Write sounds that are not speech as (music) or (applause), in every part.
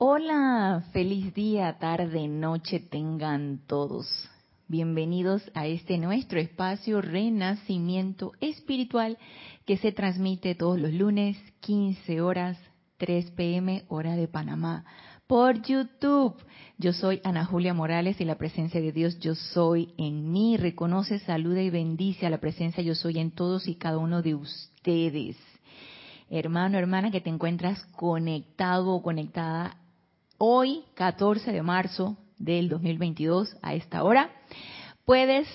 Hola, feliz día, tarde, noche tengan todos. Bienvenidos a este nuestro espacio Renacimiento Espiritual que se transmite todos los lunes, 15 horas, 3 pm, hora de Panamá, por YouTube. Yo soy Ana Julia Morales y la presencia de Dios yo soy en mí. Reconoce, saluda y bendice a la presencia yo soy en todos y cada uno de ustedes. Hermano, hermana, que te encuentras conectado o conectada hoy, 14 de marzo del 2022, a esta hora, puedes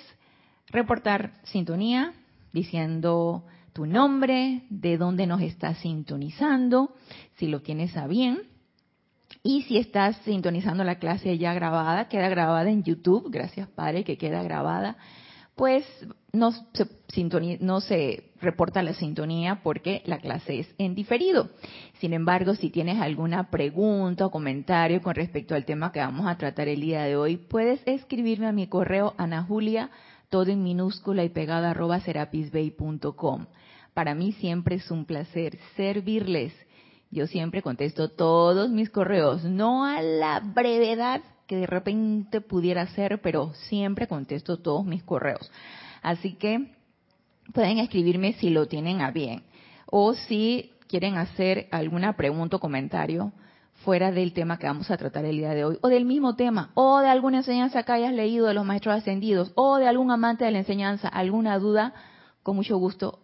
reportar sintonía diciendo tu nombre, de dónde nos estás sintonizando, si lo tienes a bien. Y si estás sintonizando la clase ya grabada, queda grabada en YouTube, gracias Padre que queda grabada, pues no se, no se reporta la sintonía porque la clase es en diferido. Sin embargo, si tienes alguna pregunta o comentario con respecto al tema que vamos a tratar el día de hoy, puedes escribirme a mi correo anajulia, todo en minúscula y pegado arroba serapisbay.com. Para mí siempre es un placer servirles. Yo siempre contesto todos mis correos, no a la brevedad que de repente pudiera ser, pero siempre contesto todos mis correos. Así que pueden escribirme si lo tienen a bien o si quieren hacer alguna pregunta o comentario fuera del tema que vamos a tratar el día de hoy, o del mismo tema, o de alguna enseñanza que hayas leído de los maestros ascendidos, o de algún amante de la enseñanza, alguna duda, con mucho gusto,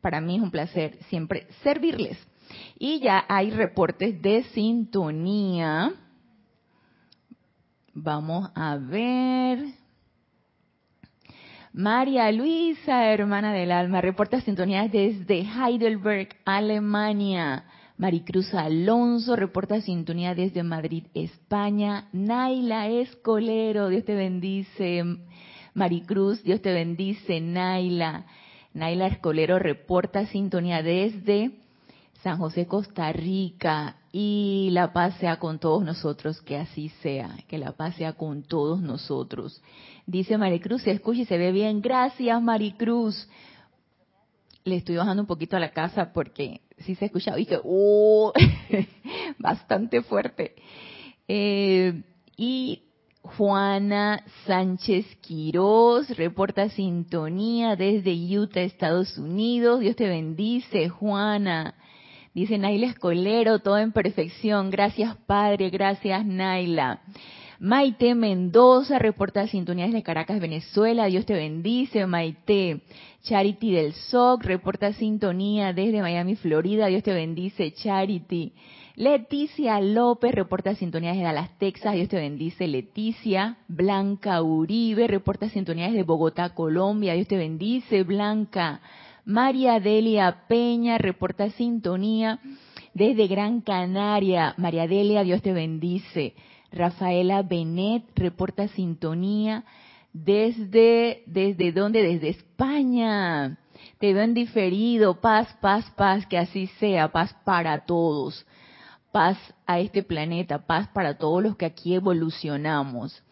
para mí es un placer siempre servirles. Y ya hay reportes de sintonía. Vamos a ver. María Luisa, hermana del alma, reporta sintonía desde Heidelberg, Alemania. Maricruz Alonso reporta sintonía desde Madrid, España. Naila Escolero, Dios te bendice. Maricruz, Dios te bendice. Naila. Naila Escolero reporta sintonía desde San José, Costa Rica. Y la paz sea con todos nosotros, que así sea, que la paz sea con todos nosotros. Dice Maricruz, se escucha y se ve bien. Gracias, Maricruz. Le estoy bajando un poquito a la casa porque sí se escucha. Que, oh, (laughs) bastante fuerte. Eh, y Juana Sánchez Quiroz reporta sintonía desde Utah, Estados Unidos. Dios te bendice, Juana. Dice Naila Escolero, todo en perfección. Gracias, Padre. Gracias, Naila. Maite Mendoza reporta sintonía desde Caracas, Venezuela. Dios te bendice, Maite. Charity del SOC reporta sintonía desde Miami, Florida. Dios te bendice, Charity. Leticia López reporta sintonía desde Dallas, Texas. Dios te bendice, Leticia. Blanca Uribe reporta sintonía desde Bogotá, Colombia. Dios te bendice, Blanca. María Delia Peña reporta sintonía desde Gran Canaria. María Delia, Dios te bendice. Rafaela Benet reporta sintonía desde, ¿desde dónde? Desde España. Te veo en diferido. Paz, paz, paz, que así sea. Paz para todos. Paz a este planeta. Paz para todos los que aquí evolucionamos.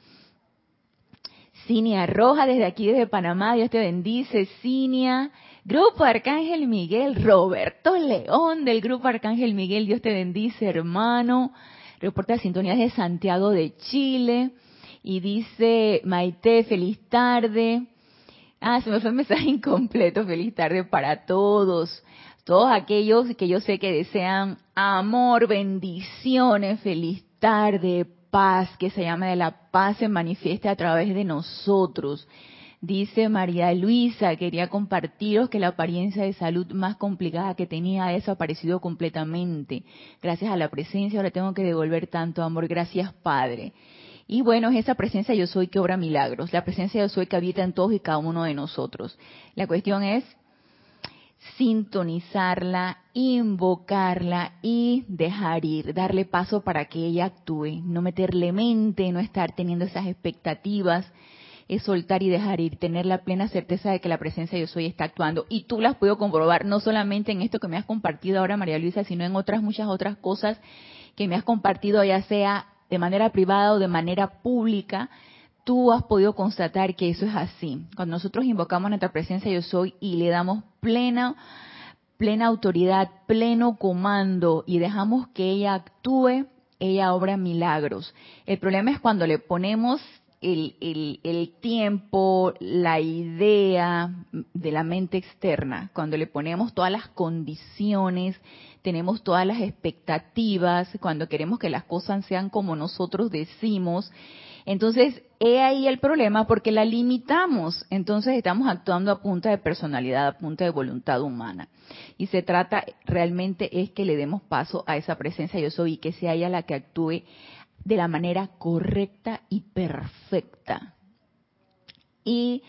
Cinia Roja, desde aquí, desde Panamá. Dios te bendice. Cinia. Grupo Arcángel Miguel, Roberto León del Grupo Arcángel Miguel, Dios te bendice, hermano. Reporta sintonías de Santiago de Chile. Y dice Maite, feliz tarde. Ah, se me fue el mensaje (laughs) incompleto, feliz tarde para todos. Todos aquellos que yo sé que desean amor, bendiciones, feliz tarde, paz, que se llama de la paz se manifieste a través de nosotros. Dice María Luisa, quería compartiros que la apariencia de salud más complicada que tenía ha desaparecido completamente. Gracias a la presencia ahora tengo que devolver tanto amor. Gracias Padre. Y bueno, es esa presencia yo soy que obra milagros. La presencia yo soy que habita en todos y cada uno de nosotros. La cuestión es sintonizarla, invocarla y dejar ir, darle paso para que ella actúe, no meterle mente, no estar teniendo esas expectativas es soltar y dejar ir, tener la plena certeza de que la presencia de yo soy está actuando. Y tú las puedo comprobar, no solamente en esto que me has compartido ahora, María Luisa, sino en otras, muchas otras cosas que me has compartido, ya sea de manera privada o de manera pública. Tú has podido constatar que eso es así. Cuando nosotros invocamos nuestra presencia yo soy y le damos plena plena autoridad, pleno comando y dejamos que ella actúe, ella obra milagros. El problema es cuando le ponemos el, el, el, tiempo, la idea de la mente externa, cuando le ponemos todas las condiciones, tenemos todas las expectativas, cuando queremos que las cosas sean como nosotros decimos, entonces he ahí el problema porque la limitamos, entonces estamos actuando a punta de personalidad, a punta de voluntad humana. Y se trata realmente es que le demos paso a esa presencia yo soy y que sea ella la que actúe de la manera correcta y perfecta. Y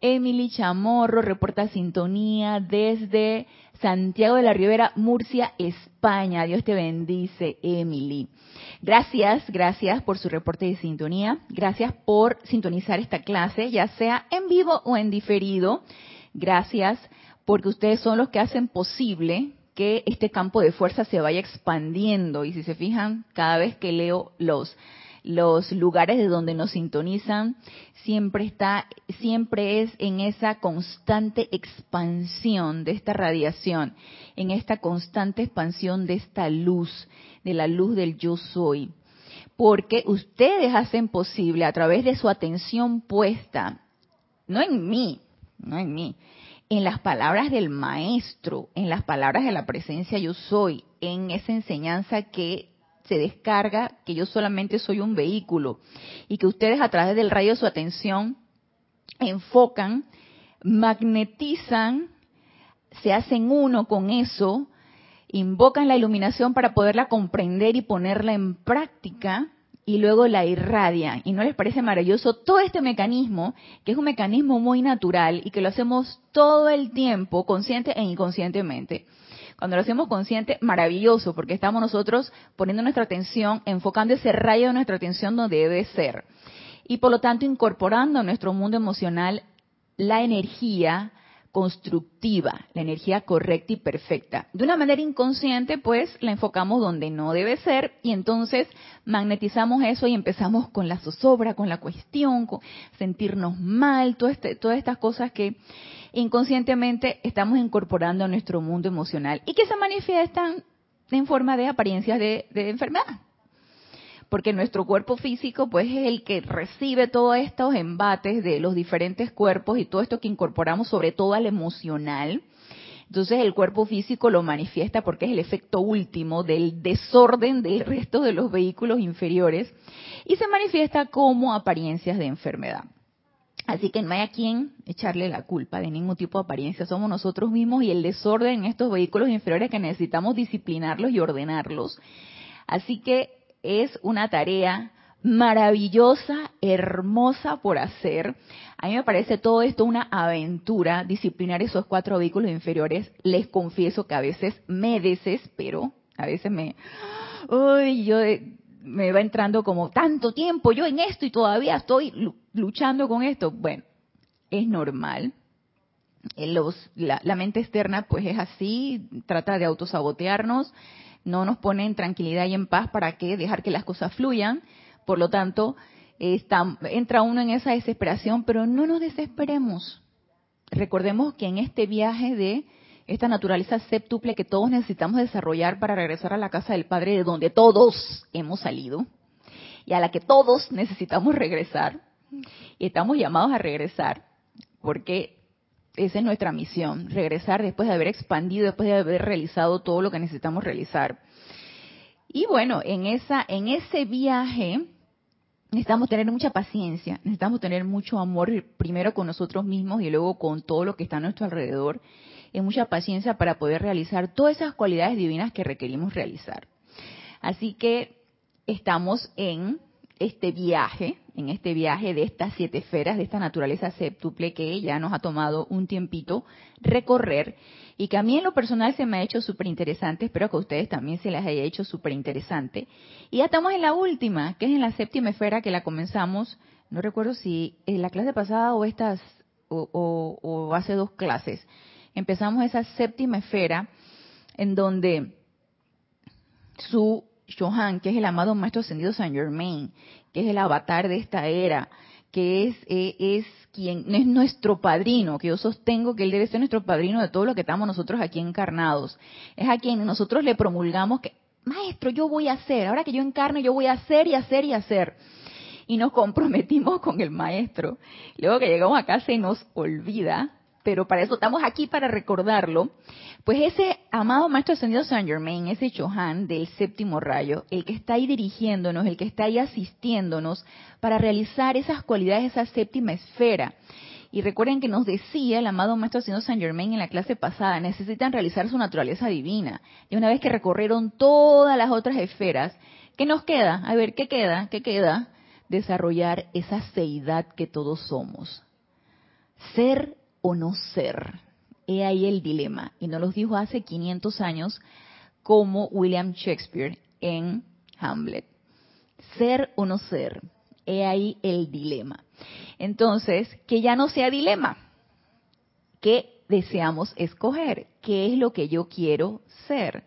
Emily Chamorro reporta sintonía desde Santiago de la Ribera, Murcia, España. Dios te bendice, Emily. Gracias, gracias por su reporte de sintonía. Gracias por sintonizar esta clase, ya sea en vivo o en diferido. Gracias porque ustedes son los que hacen posible que este campo de fuerza se vaya expandiendo. Y si se fijan, cada vez que leo los los lugares de donde nos sintonizan, siempre está, siempre es en esa constante expansión de esta radiación, en esta constante expansión de esta luz, de la luz del yo soy. Porque ustedes hacen posible a través de su atención puesta, no en mí, no en mí, en las palabras del maestro, en las palabras de la presencia yo soy, en esa enseñanza que se descarga, que yo solamente soy un vehículo y que ustedes a través del rayo de su atención enfocan, magnetizan, se hacen uno con eso, invocan la iluminación para poderla comprender y ponerla en práctica y luego la irradian. ¿Y no les parece maravilloso todo este mecanismo, que es un mecanismo muy natural y que lo hacemos todo el tiempo, consciente e inconscientemente? Cuando lo hacemos consciente, maravilloso, porque estamos nosotros poniendo nuestra atención, enfocando ese rayo de nuestra atención donde debe ser. Y por lo tanto, incorporando a nuestro mundo emocional la energía constructiva, la energía correcta y perfecta. De una manera inconsciente, pues la enfocamos donde no debe ser y entonces magnetizamos eso y empezamos con la zozobra, con la cuestión, con sentirnos mal, este, todas estas cosas que inconscientemente estamos incorporando a nuestro mundo emocional y que se manifiestan en forma de apariencias de, enfermedad. Porque nuestro cuerpo físico, pues, es el que recibe todos estos embates de los diferentes cuerpos y todo esto que incorporamos, sobre todo al emocional. Entonces el cuerpo físico lo manifiesta porque es el efecto último del desorden del resto de los vehículos inferiores y se manifiesta como apariencias de enfermedad. Así que no hay a quien echarle la culpa de ningún tipo de apariencia, somos nosotros mismos y el desorden en estos vehículos inferiores que necesitamos disciplinarlos y ordenarlos. Así que es una tarea maravillosa, hermosa por hacer. A mí me parece todo esto una aventura, disciplinar esos cuatro vehículos inferiores. Les confieso que a veces me desespero, a veces me... Uy, yo me va entrando como tanto tiempo yo en esto y todavía estoy luchando con esto. Bueno, es normal. Eh, la, mente externa pues es así, trata de autosabotearnos, no nos pone en tranquilidad y en paz para que dejar que las cosas fluyan. Por lo tanto, entra uno en esa desesperación, pero no nos desesperemos. Recordemos que en este viaje de esta naturaleza séptuple que todos necesitamos desarrollar para regresar a la casa del Padre de donde todos hemos salido y a la que todos necesitamos regresar y estamos llamados a regresar porque esa es nuestra misión, regresar después de haber expandido, después de haber realizado todo lo que necesitamos realizar. Y bueno, en esa en ese viaje necesitamos tener mucha paciencia, necesitamos tener mucho amor primero con nosotros mismos y luego con todo lo que está a nuestro alrededor y mucha paciencia para poder realizar todas esas cualidades divinas que requerimos realizar. Así que estamos en este viaje, en este viaje de estas siete esferas, de esta naturaleza séptuple que ya nos ha tomado un tiempito recorrer y que a mí en lo personal se me ha hecho súper interesante, espero que a ustedes también se les haya hecho súper interesante. Y ya estamos en la última, que es en la séptima esfera que la comenzamos, no recuerdo si en la clase pasada o estas, o, o hace dos clases, empezamos esa séptima esfera en donde su Johan, que es el amado Maestro Ascendido Saint Germain, que es el avatar de esta era, que es, eh, es quien es nuestro padrino, que yo sostengo que él debe ser nuestro padrino de todo lo que estamos nosotros aquí encarnados. Es a quien nosotros le promulgamos que maestro, yo voy a hacer, ahora que yo encarno, yo voy a hacer y hacer y hacer. Y nos comprometimos con el maestro. Luego que llegamos acá se nos olvida, pero para eso estamos aquí para recordarlo. Pues ese amado maestro ascendido Saint Germain, ese Chohan del séptimo rayo, el que está ahí dirigiéndonos, el que está ahí asistiéndonos para realizar esas cualidades, esa séptima esfera. Y recuerden que nos decía el amado Maestro Ascendido Saint Germain en la clase pasada, necesitan realizar su naturaleza divina. Y una vez que recorrieron todas las otras esferas, ¿qué nos queda? A ver, ¿qué queda? ¿Qué queda? Desarrollar esa seidad que todos somos. Ser o no ser. He ahí el dilema. Y nos lo dijo hace 500 años como William Shakespeare en Hamlet. Ser o no ser. He ahí el dilema. Entonces, que ya no sea dilema. ¿Qué deseamos escoger? ¿Qué es lo que yo quiero ser?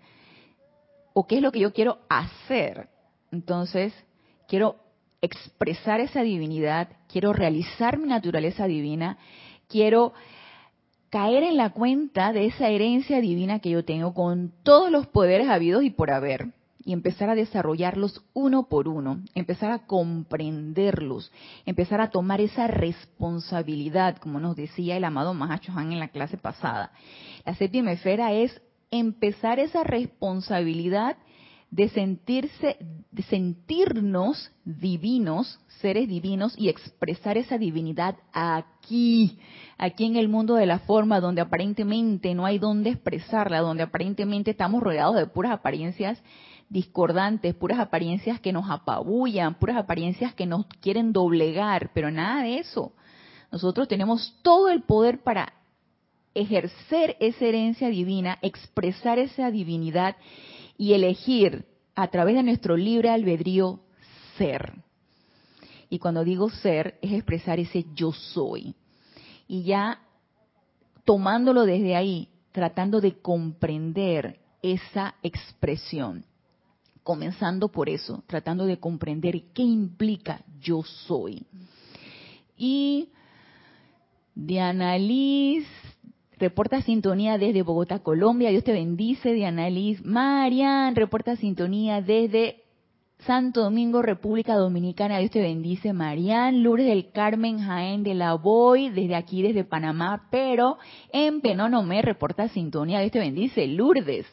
¿O qué es lo que yo quiero hacer? Entonces, quiero expresar esa divinidad, quiero realizar mi naturaleza divina, quiero caer en la cuenta de esa herencia divina que yo tengo con todos los poderes habidos y por haber y empezar a desarrollarlos uno por uno, empezar a comprenderlos, empezar a tomar esa responsabilidad, como nos decía el amado Mahacho Han en la clase pasada. La séptima esfera es empezar esa responsabilidad de sentirse, de sentirnos divinos, seres divinos y expresar esa divinidad aquí, aquí en el mundo de la forma donde aparentemente no hay donde expresarla, donde aparentemente estamos rodeados de puras apariencias discordantes, puras apariencias que nos apabullan, puras apariencias que nos quieren doblegar, pero nada de eso. Nosotros tenemos todo el poder para ejercer esa herencia divina, expresar esa divinidad y elegir a través de nuestro libre albedrío ser. Y cuando digo ser, es expresar ese yo soy. Y ya tomándolo desde ahí, tratando de comprender esa expresión comenzando por eso, tratando de comprender qué implica yo soy. Y Diana Liz reporta sintonía desde Bogotá, Colombia. Dios te bendice, Diana Liz. Marian reporta sintonía desde Santo Domingo, República Dominicana. Dios te bendice, Marian. Lourdes del Carmen Jaén de la Boy, desde aquí, desde Panamá, pero en Penonomé reporta sintonía. Dios te bendice, Lourdes.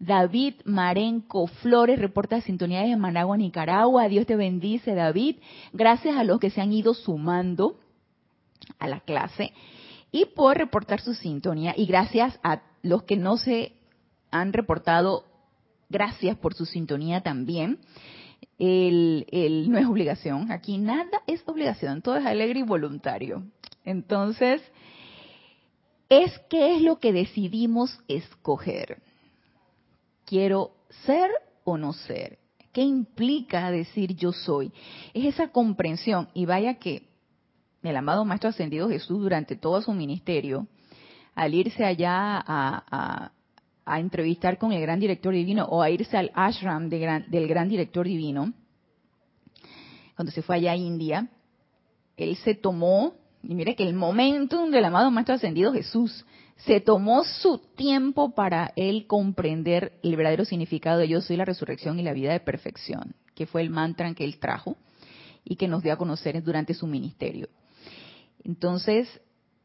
David Marenco Flores reporta sintonía de Managua, Nicaragua. Dios te bendice, David. Gracias a los que se han ido sumando a la clase y por reportar su sintonía. Y gracias a los que no se han reportado, gracias por su sintonía también. El, el, no es obligación, aquí nada es obligación, todo es alegre y voluntario. Entonces, es qué es lo que decidimos escoger quiero ser o no ser. ¿Qué implica decir yo soy? Es esa comprensión. Y vaya que el amado Maestro Ascendido Jesús durante todo su ministerio, al irse allá a, entrevistar con el gran director divino o a irse al ashram del gran director divino, cuando se fue allá a India, él se tomó, y mire que el momentum del amado Maestro Ascendido Jesús se tomó su tiempo para él comprender el verdadero significado de yo soy la resurrección y la vida de perfección, que fue el mantra que él trajo y que nos dio a conocer durante su ministerio. Entonces,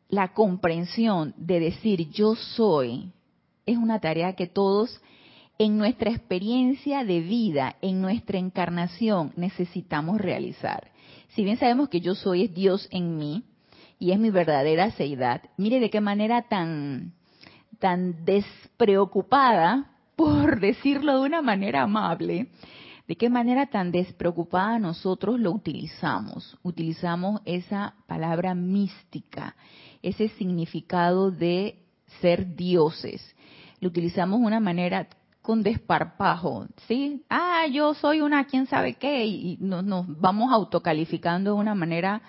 la comprensión de decir yo soy es una tarea que todos en nuestra experiencia de vida, en nuestra encarnación, necesitamos realizar. Si bien sabemos que yo soy es Dios en mí, y es mi verdadera seidad. Mire de qué manera tan, tan despreocupada, (laughs) por decirlo de una manera amable, de qué manera tan despreocupada nosotros lo utilizamos. Utilizamos esa palabra mística, ese significado de ser dioses. Lo utilizamos de una manera con desparpajo, ¿sí? Ah, yo soy una quién sabe qué, y nos, nos vamos autocalificando de una manera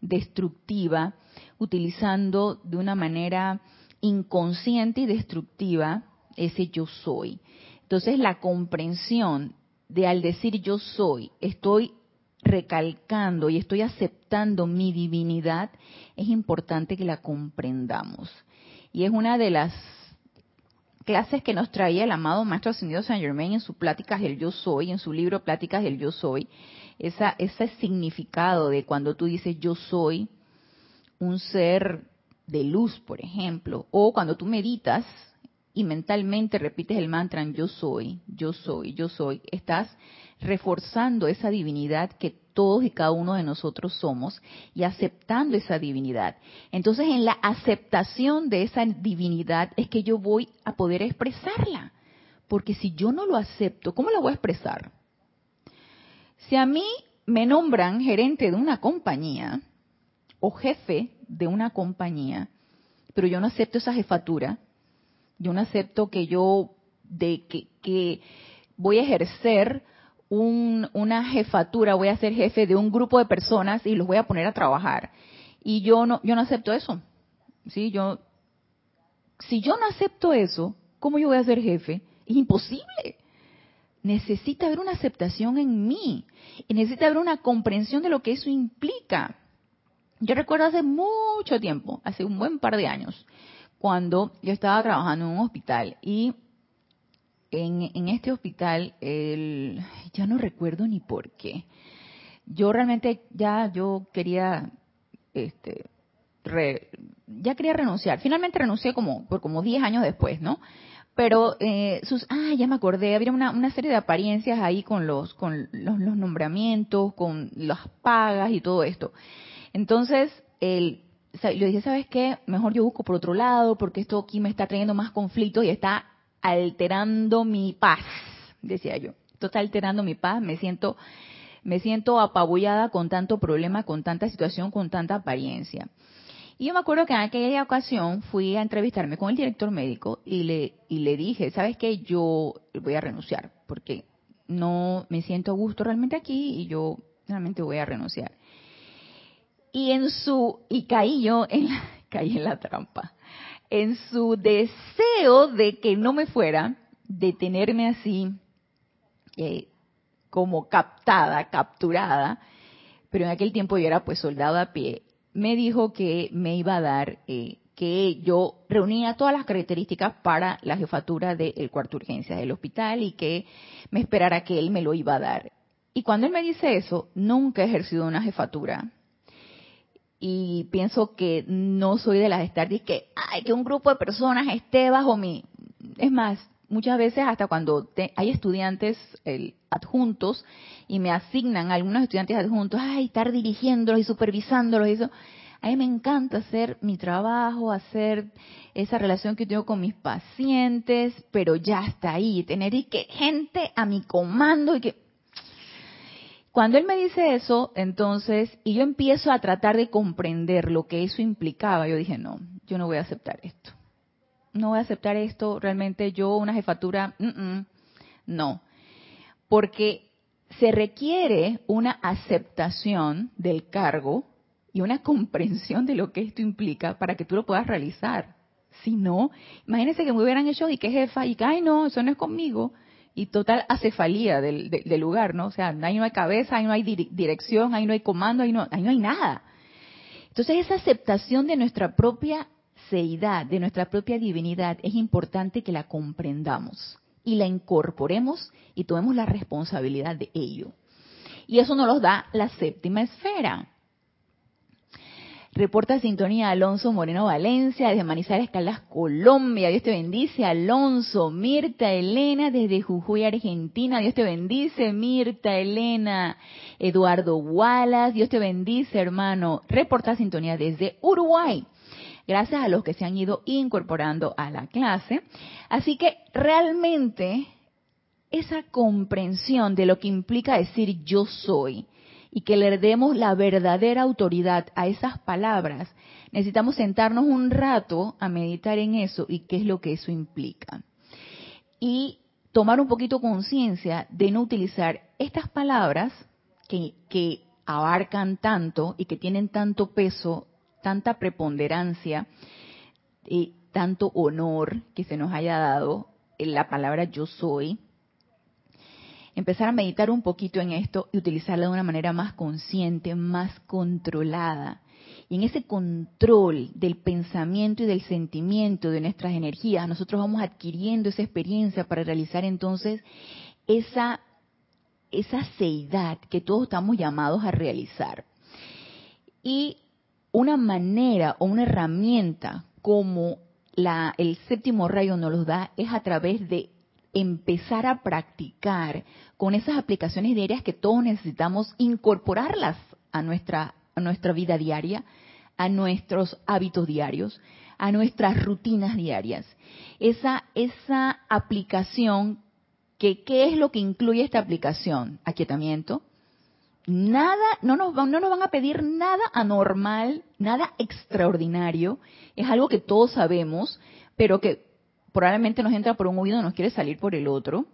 destructiva, utilizando de una manera inconsciente y destructiva ese yo soy. Entonces la comprensión de al decir yo soy, estoy recalcando y estoy aceptando mi divinidad, es importante que la comprendamos. Y es una de las clases que nos traía el amado Maestro Ascendido Saint Germain en su Pláticas del Yo Soy, en su libro Pláticas del Yo Soy, esa, ese significado de cuando tú dices yo soy un ser de luz, por ejemplo, o cuando tú meditas y mentalmente repites el mantra yo soy, yo soy, yo soy, estás reforzando esa divinidad que todos y cada uno de nosotros somos y aceptando esa divinidad. Entonces en la aceptación de esa divinidad es que yo voy a poder expresarla. Porque si yo no lo acepto, ¿cómo la voy a expresar? Si a mí me nombran gerente de una compañía o jefe de una compañía, pero yo no acepto esa jefatura, yo no acepto que yo de que, voy a ejercer una jefatura, voy a ser jefe de un grupo de personas y los voy a poner a trabajar. Y yo no, yo no acepto eso. ¿Sí? Yo, si yo no acepto eso, ¿cómo yo voy a ser jefe? Es imposible. Necesita haber una aceptación en mí. Y necesita haber una comprensión de lo que eso implica. Yo recuerdo hace mucho tiempo, hace un buen par de años, cuando yo estaba trabajando en un hospital y en, este hospital, el, ya no recuerdo ni por qué. Yo realmente ya yo quería, este, ya quería renunciar. Finalmente renuncié como por como 10 años después, ¿no? Pero eh, sus, ah, ya me acordé, había una, una serie de apariencias ahí con los con los, los nombramientos, con las pagas y todo esto. Entonces, el, yo dije, ¿sabes qué? Mejor yo busco por otro lado porque esto aquí me está trayendo más conflictos y está alterando mi paz, decía yo. Esto está alterando mi paz, me siento, me siento apabullada con tanto problema, con tanta situación, con tanta apariencia. Y yo me acuerdo que en aquella ocasión fui a entrevistarme con el director médico y le, y le dije, ¿sabes qué? Yo voy a renunciar porque no me siento a gusto realmente aquí y yo realmente voy a renunciar. Y en su, y caí yo en (laughs) caí en la trampa en su deseo de que no me fuera, de tenerme así eh, como captada, capturada, pero en aquel tiempo yo era pues soldado a pie, me dijo que me iba a dar, eh, que yo reunía todas las características para la jefatura del cuarto de urgencia del hospital y que me esperara que él me lo iba a dar. Y cuando él me dice eso, nunca he ejercido una jefatura, y pienso que no soy de las estar que, ay, que un grupo de personas esté bajo mi... Es más, muchas veces hasta cuando hay estudiantes adjuntos y me asignan algunos estudiantes adjuntos, ay, estar dirigiéndolos y supervisándolos y eso, a mí me encanta hacer mi trabajo, hacer esa relación que tengo con mis pacientes, pero ya está ahí, tener y que gente a mi comando y que cuando él me dice eso, entonces, y yo empiezo a tratar de comprender lo que eso implicaba, yo dije, no, yo no voy a aceptar esto. No voy a aceptar esto, realmente yo una jefatura, no. Porque se requiere una aceptación del cargo y una comprensión de lo que esto implica para que tú lo puedas realizar. Si no, imagínense que me hubieran hecho y que jefa y que, ay no, eso no es conmigo y total acefalía del, lugar, ¿no? O sea, ahí no hay cabeza, ahí no hay dirección, ahí no hay comando, ahí no, ahí no hay nada. Entonces esa aceptación de nuestra propia seidad, de nuestra propia divinidad, es importante que la comprendamos y la incorporemos y tomemos la responsabilidad de ello. Y eso nos lo da la séptima esfera. Reporta sintonía Alonso Moreno Valencia desde Manizales Caldas, Colombia. Dios te bendice, Alonso. Mirta Elena desde Jujuy, Argentina. Dios te bendice, Mirta Elena. Eduardo Wallace. Dios te bendice, hermano. Reporta sintonía desde Uruguay. Gracias a los que se han ido incorporando a la clase. Así que realmente esa comprensión de lo que implica decir yo soy y que le demos la verdadera autoridad a esas palabras, necesitamos sentarnos un rato a meditar en eso y qué es lo que eso implica. Y tomar un poquito conciencia de no utilizar estas palabras que, que abarcan tanto y que tienen tanto peso, tanta preponderancia y tanto honor que se nos haya dado en la palabra yo soy, empezar a meditar un poquito en esto y utilizarla de una manera más consciente, más controlada. Y en ese control del pensamiento y del sentimiento de nuestras energías, nosotros vamos adquiriendo esa experiencia para realizar entonces esa, esa seidad que todos estamos llamados a realizar. Y una manera o una herramienta como el séptimo rayo nos los da es a través de empezar a practicar con esas aplicaciones diarias que todos necesitamos incorporarlas a nuestra, a nuestra vida diaria, a nuestros hábitos diarios, a nuestras rutinas diarias. Esa, esa aplicación, que, ¿qué es lo que incluye esta aplicación? Aquietamiento. Nada, no nos, no nos van a pedir nada anormal, nada extraordinario. Es algo que todos sabemos, pero que probablemente nos entra por un oído y nos quiere salir por el otro.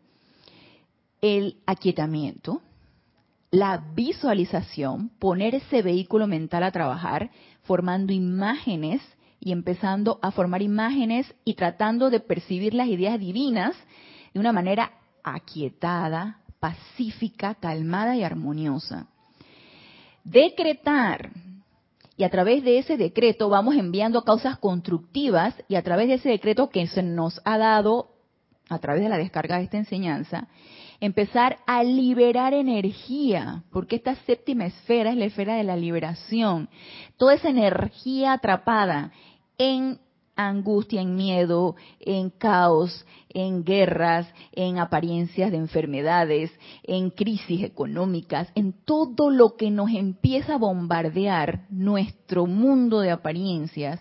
El aquietamiento, la visualización, poner ese vehículo mental a trabajar, formando imágenes y empezando a formar imágenes y tratando de percibir las ideas divinas de una manera aquietada, pacífica, calmada y armoniosa. Decretar, y a través de ese decreto vamos enviando causas constructivas y a través de ese decreto que se nos ha dado a través de la descarga de esta enseñanza, empezar a liberar energía, porque esta séptima esfera es la esfera de la liberación. Toda esa energía atrapada en angustia, en miedo, en caos, en guerras, en apariencias de enfermedades, en crisis económicas, en todo lo que nos empieza a bombardear nuestro mundo de apariencias,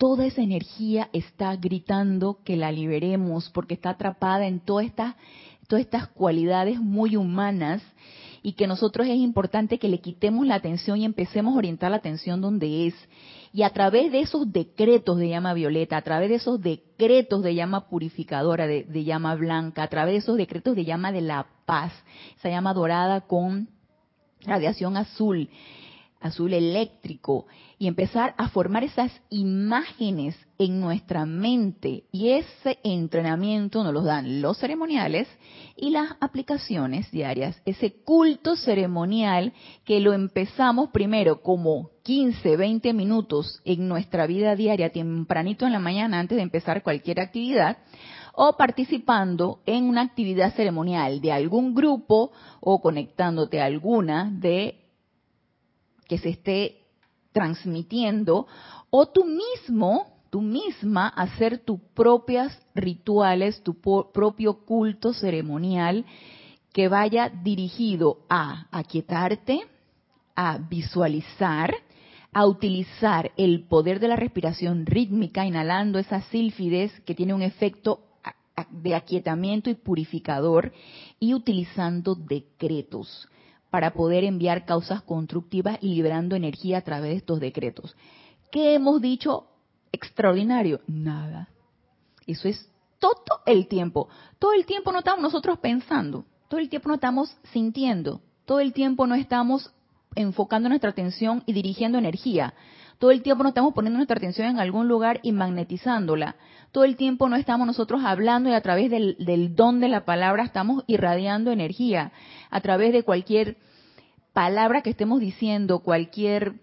toda esa energía está gritando que la liberemos porque está atrapada en todas estas, todas estas cualidades muy humanas y que nosotros es importante que le quitemos la atención y empecemos a orientar la atención donde es y a través de esos decretos de llama violeta, a través de esos decretos de llama purificadora, de, llama blanca, a través de esos decretos de llama de la paz, esa llama dorada con radiación azul, azul eléctrico, y empezar a formar esas imágenes en nuestra mente. Y ese entrenamiento nos lo dan los ceremoniales y las aplicaciones diarias. Ese culto ceremonial que lo empezamos primero como 15, 20 minutos en nuestra vida diaria, tempranito en la mañana antes de empezar cualquier actividad, o participando en una actividad ceremonial de algún grupo o conectándote a alguna de que se esté transmitiendo, o tú mismo, tú misma, hacer tus propias rituales, tu propio culto ceremonial que vaya dirigido a aquietarte, a visualizar, a utilizar el poder de la respiración rítmica, inhalando esa sílfides que tiene un efecto de aquietamiento y purificador, y utilizando decretos para poder enviar causas constructivas y liberando energía a través de estos decretos. ¿Qué hemos dicho extraordinario? Nada. Eso es todo el tiempo. Todo el tiempo no estamos nosotros pensando, todo el tiempo no estamos sintiendo, todo el tiempo no estamos enfocando nuestra atención y dirigiendo energía. Todo el tiempo no estamos poniendo nuestra atención en algún lugar y magnetizándola. Todo el tiempo no estamos nosotros hablando y a través del, don de la palabra estamos irradiando energía. A través de cualquier palabra que estemos diciendo, cualquier,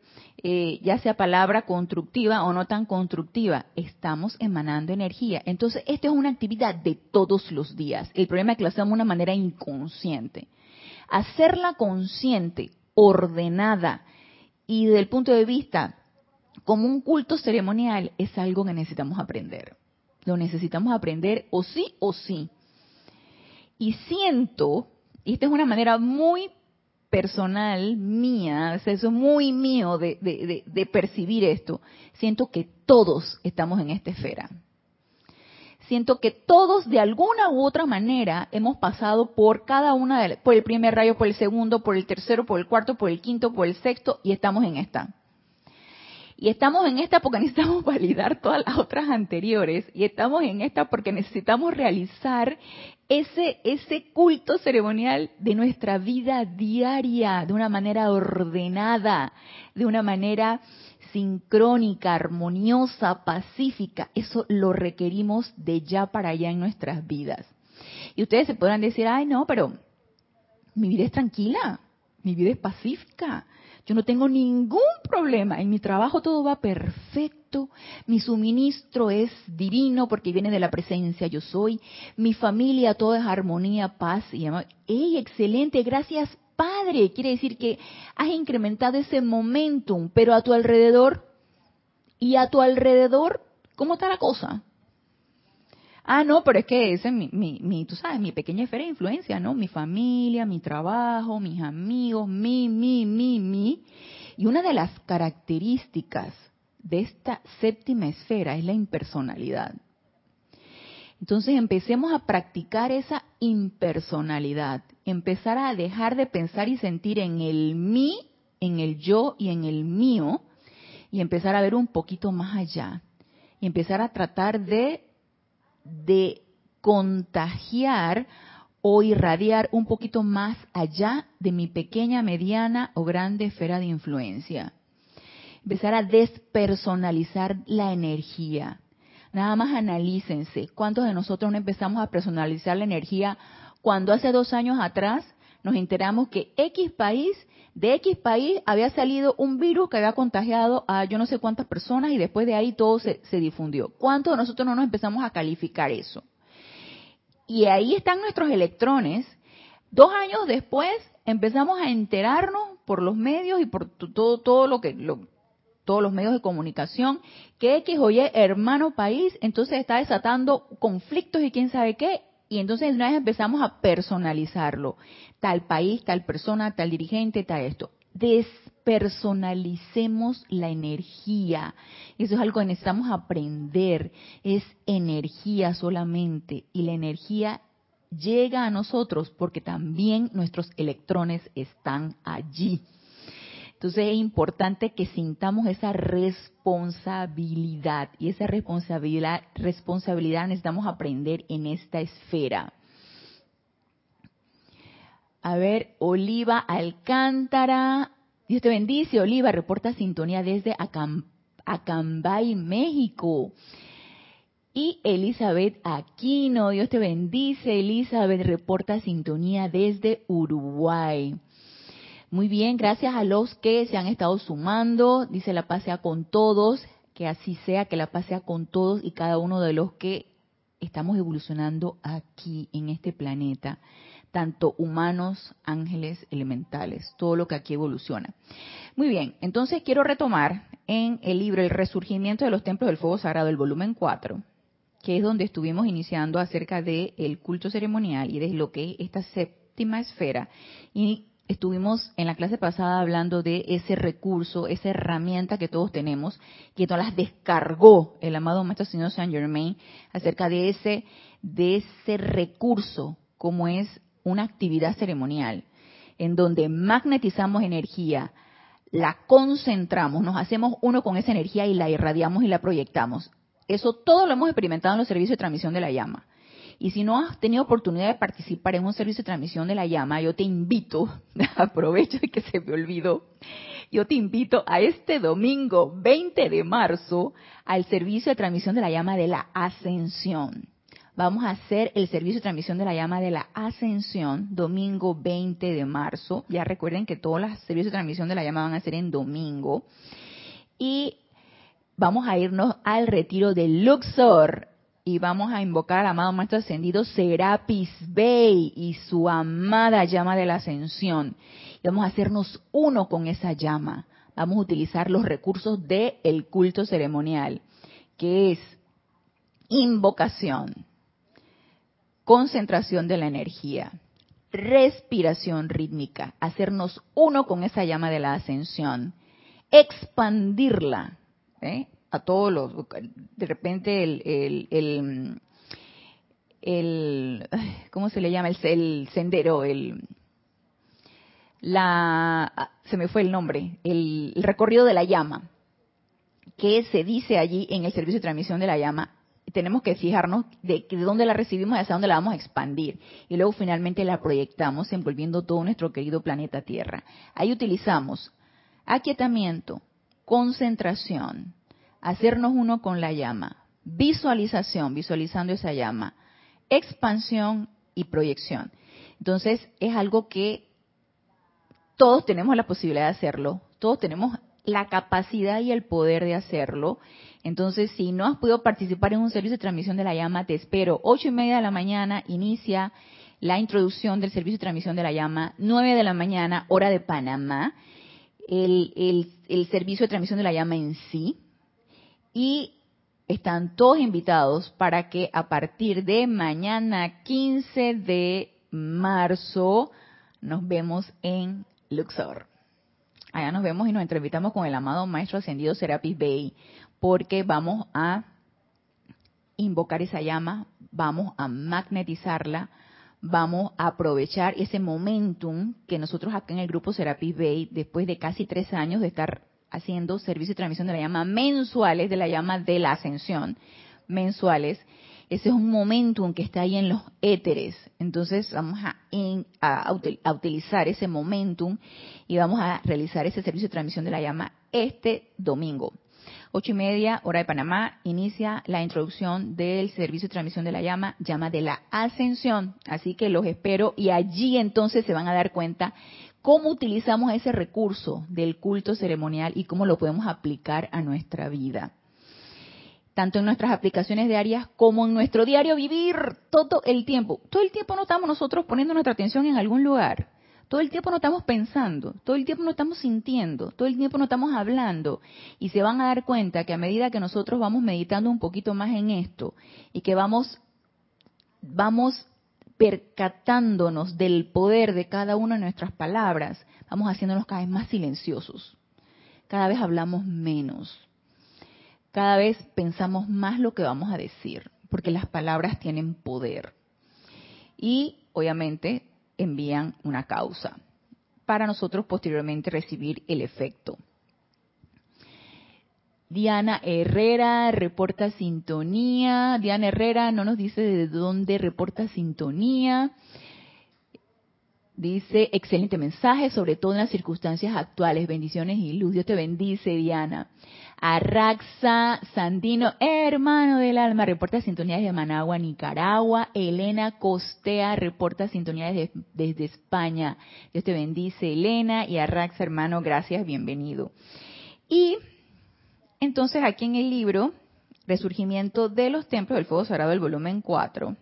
eh, ya sea palabra constructiva o no tan constructiva, estamos emanando energía. Entonces, esto es una actividad de todos los días. El problema es que lo hacemos de una manera inconsciente. Hacerla consciente, ordenada y desde el punto de vista como un culto ceremonial es algo que necesitamos aprender. Lo necesitamos aprender o sí o sí. Y siento, y esta es una manera muy personal mía, eso es muy mío de, de, percibir esto, siento que todos estamos en esta esfera. Siento que todos de alguna u otra manera hemos pasado por cada una de por el primer rayo, por el segundo, por el tercero, por el cuarto, por el quinto, por el sexto y estamos en esta. Y estamos en esta porque (laughs) necesitamos validar todas las otras anteriores. Y estamos en esta porque necesitamos realizar ese, ese culto ceremonial de nuestra vida diaria, de una manera ordenada, de una manera sincrónica, armoniosa, pacífica. Eso lo requerimos de ya para allá en nuestras vidas. Y ustedes se podrán decir, ay no, pero mi vida es tranquila, mi vida es pacífica, Yo no tengo ningún problema. En mi trabajo todo va perfecto. Mi suministro es divino porque viene de la presencia yo soy. Mi familia todo es armonía, paz y amor. ¡Ey, excelente! Gracias, Padre. Quiere decir que has incrementado ese momentum, pero a tu alrededor y a tu alrededor, ¿cómo está la cosa? Ah, no, pero es que ese es mi, mi, tú sabes, mi pequeña esfera de influencia, ¿no? Mi familia, mi trabajo, mis amigos, mi, mi, mi, mi. Y una de las características de esta séptima esfera es la impersonalidad. Entonces empecemos a practicar esa impersonalidad, empezar a dejar de pensar y sentir en el mí, en el yo y en el mío, y empezar a ver un poquito más allá, y empezar a tratar de de contagiar o irradiar un poquito más allá de mi pequeña, mediana o grande esfera de influencia. Empezar a despersonalizar la energía. Nada más analícense. ¿Cuántos de nosotros no empezamos a personalizar la energía cuando hace dos años atrás nos enteramos que X país, de X país había salido un virus que había contagiado a yo no sé cuántas personas y después de ahí todo se, difundió. ¿Cuántos de nosotros no nos empezamos a calificar eso? Y ahí están nuestros electrones. Dos años después empezamos a enterarnos por los medios y por todo, todo lo que, todos los medios de comunicación, que X o Y hermano país, entonces está desatando conflictos y quién sabe qué, y entonces una vez empezamos a personalizarlo. Tal país, tal persona, tal dirigente, tal esto. Despersonalicemos la energía. Eso es algo que necesitamos aprender. Es energía solamente. Y la energía llega a nosotros porque también nuestros electrones están allí. Entonces es importante que sintamos esa responsabilidad y esa responsabilidad, responsabilidad necesitamos aprender en esta esfera. A ver, Oliva Alcántara, Dios te bendice, Oliva, reporta sintonía desde Acambay, México. Y Elizabeth Aquino, Dios te bendice, Elizabeth, reporta sintonía desde Uruguay. Muy bien, gracias a los que se han estado sumando. Dice la paz sea con todos, que así sea, que la paz sea con todos y cada uno de los que estamos evolucionando aquí en este planeta, tanto humanos, ángeles, elementales, todo lo que aquí evoluciona. Muy bien, entonces quiero retomar en el libro El Resurgimiento de los Templos del Fuego Sagrado, el volumen 4, que es donde estuvimos iniciando acerca del culto ceremonial y de lo que es esta séptima esfera. Y estuvimos en la clase pasada hablando de ese recurso, esa herramienta que todos tenemos, que nos las descargó el amado Maestro Señor Saint Germain acerca de ese, de ese recurso, como es una actividad ceremonial, en donde magnetizamos energía, la concentramos, nos hacemos uno con esa energía y la irradiamos y la proyectamos. Eso todo lo hemos experimentado en los servicios de transmisión de la llama. Y si no has tenido oportunidad de participar en un servicio de transmisión de la llama, yo te invito, (laughs) aprovecho de que se me olvidó, yo te invito a este domingo 20 de marzo al servicio de transmisión de la llama de la ascensión. Vamos a hacer el servicio de transmisión de la llama de la ascensión domingo 20 de marzo. Ya recuerden que todos los servicios de transmisión de la llama van a ser en domingo. Y vamos a irnos al retiro de Luxor y vamos a invocar al amado Maestro Ascendido Serapis Bey y su amada llama de la ascensión. Y vamos a hacernos uno con esa llama. Vamos a utilizar los recursos del el culto ceremonial, que es invocación, concentración de la energía, respiración rítmica, hacernos uno con esa llama de la ascensión, expandirla, ¿eh? A todos los, de repente el, el, el, ¿cómo se le llama? El, sendero, el, la, se me fue el nombre, el, recorrido de la llama, que se dice allí en el servicio de transmisión de la llama, tenemos que fijarnos de, de dónde la recibimos y hacia dónde la vamos a expandir. Y luego finalmente la proyectamos envolviendo todo nuestro querido planeta Tierra. Ahí utilizamos aquietamiento, concentración, hacernos uno con la llama, visualización, visualizando esa llama, expansión y proyección. Entonces es algo que todos tenemos la posibilidad de hacerlo, todos tenemos la capacidad y el poder de hacerlo. Entonces, si no has podido participar en un servicio de transmisión de la llama, te espero. Ocho y media de la mañana inicia la introducción del servicio de transmisión de la llama. Nueve de la mañana, hora de Panamá. El, el servicio de transmisión de la llama en sí. Y están todos invitados para que a partir de mañana 15 de marzo nos vemos en Luxor. Allá nos vemos y nos entrevistamos con el amado Maestro Ascendido Serapis Bey, porque vamos a invocar esa llama, vamos a magnetizarla, vamos a aprovechar ese momentum que nosotros acá en el grupo Serapis Bay, después de casi tres años de estar haciendo servicio y transmisión de la llama mensuales, de la llama de la ascensión, mensuales, ese es un momentum que está ahí en los éteres. Entonces vamos a, a, utilizar ese momentum y vamos a realizar ese servicio de transmisión de la llama este domingo. Ocho y media, hora de Panamá, inicia la introducción del servicio de transmisión de la llama, llama de la ascensión. Así que los espero y allí entonces se van a dar cuenta cómo utilizamos ese recurso del culto ceremonial y cómo lo podemos aplicar a nuestra vida tanto en nuestras aplicaciones diarias como en nuestro diario vivir todo el tiempo. Todo el tiempo no estamos nosotros poniendo nuestra atención en algún lugar. Todo el tiempo no estamos pensando, todo el tiempo no estamos sintiendo, todo el tiempo no estamos hablando. Y se van a dar cuenta que a medida que nosotros vamos meditando un poquito más en esto y que vamos, vamos percatándonos del poder de cada una de nuestras palabras, vamos haciéndonos cada vez más silenciosos. Cada vez hablamos menos cada vez pensamos más lo que vamos a decir, porque las palabras tienen poder. Y obviamente envían una causa para nosotros posteriormente recibir el efecto. Diana Herrera reporta sintonía. Diana Herrera no nos dice de dónde reporta sintonía. Dice, excelente mensaje, sobre todo en las circunstancias actuales. Bendiciones y luz. Dios te bendice, Diana. Arraxa Sandino, hermano del alma, reporta sintonías de Managua, Nicaragua. Elena Costea reporta sintonías desde España. Dios te bendice, Elena. Y Arraxa, hermano, gracias, bienvenido. Y entonces aquí en el libro, Resurgimiento de los Templos del Fuego Sagrado, el volumen 4,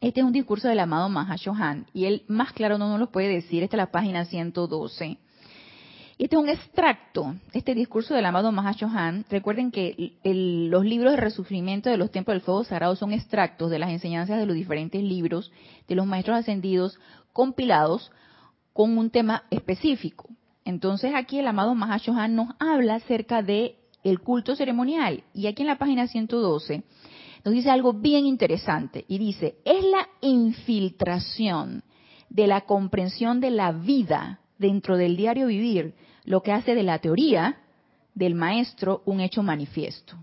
este es un discurso del amado Mahashohan y él más claro no nos lo puede decir. Esta es la página 112. Este es un extracto, este discurso del amado Mahashohan. Recuerden que los libros de resurgimiento de los templos del fuego sagrado son extractos de las enseñanzas de los diferentes libros de los maestros ascendidos compilados con un tema específico. Entonces aquí el amado Mahashohan nos habla acerca de el culto ceremonial y aquí en la página 112 nos dice algo bien interesante y dice, es la infiltración de la comprensión de la vida dentro del diario vivir lo que hace de la teoría del maestro un hecho manifiesto.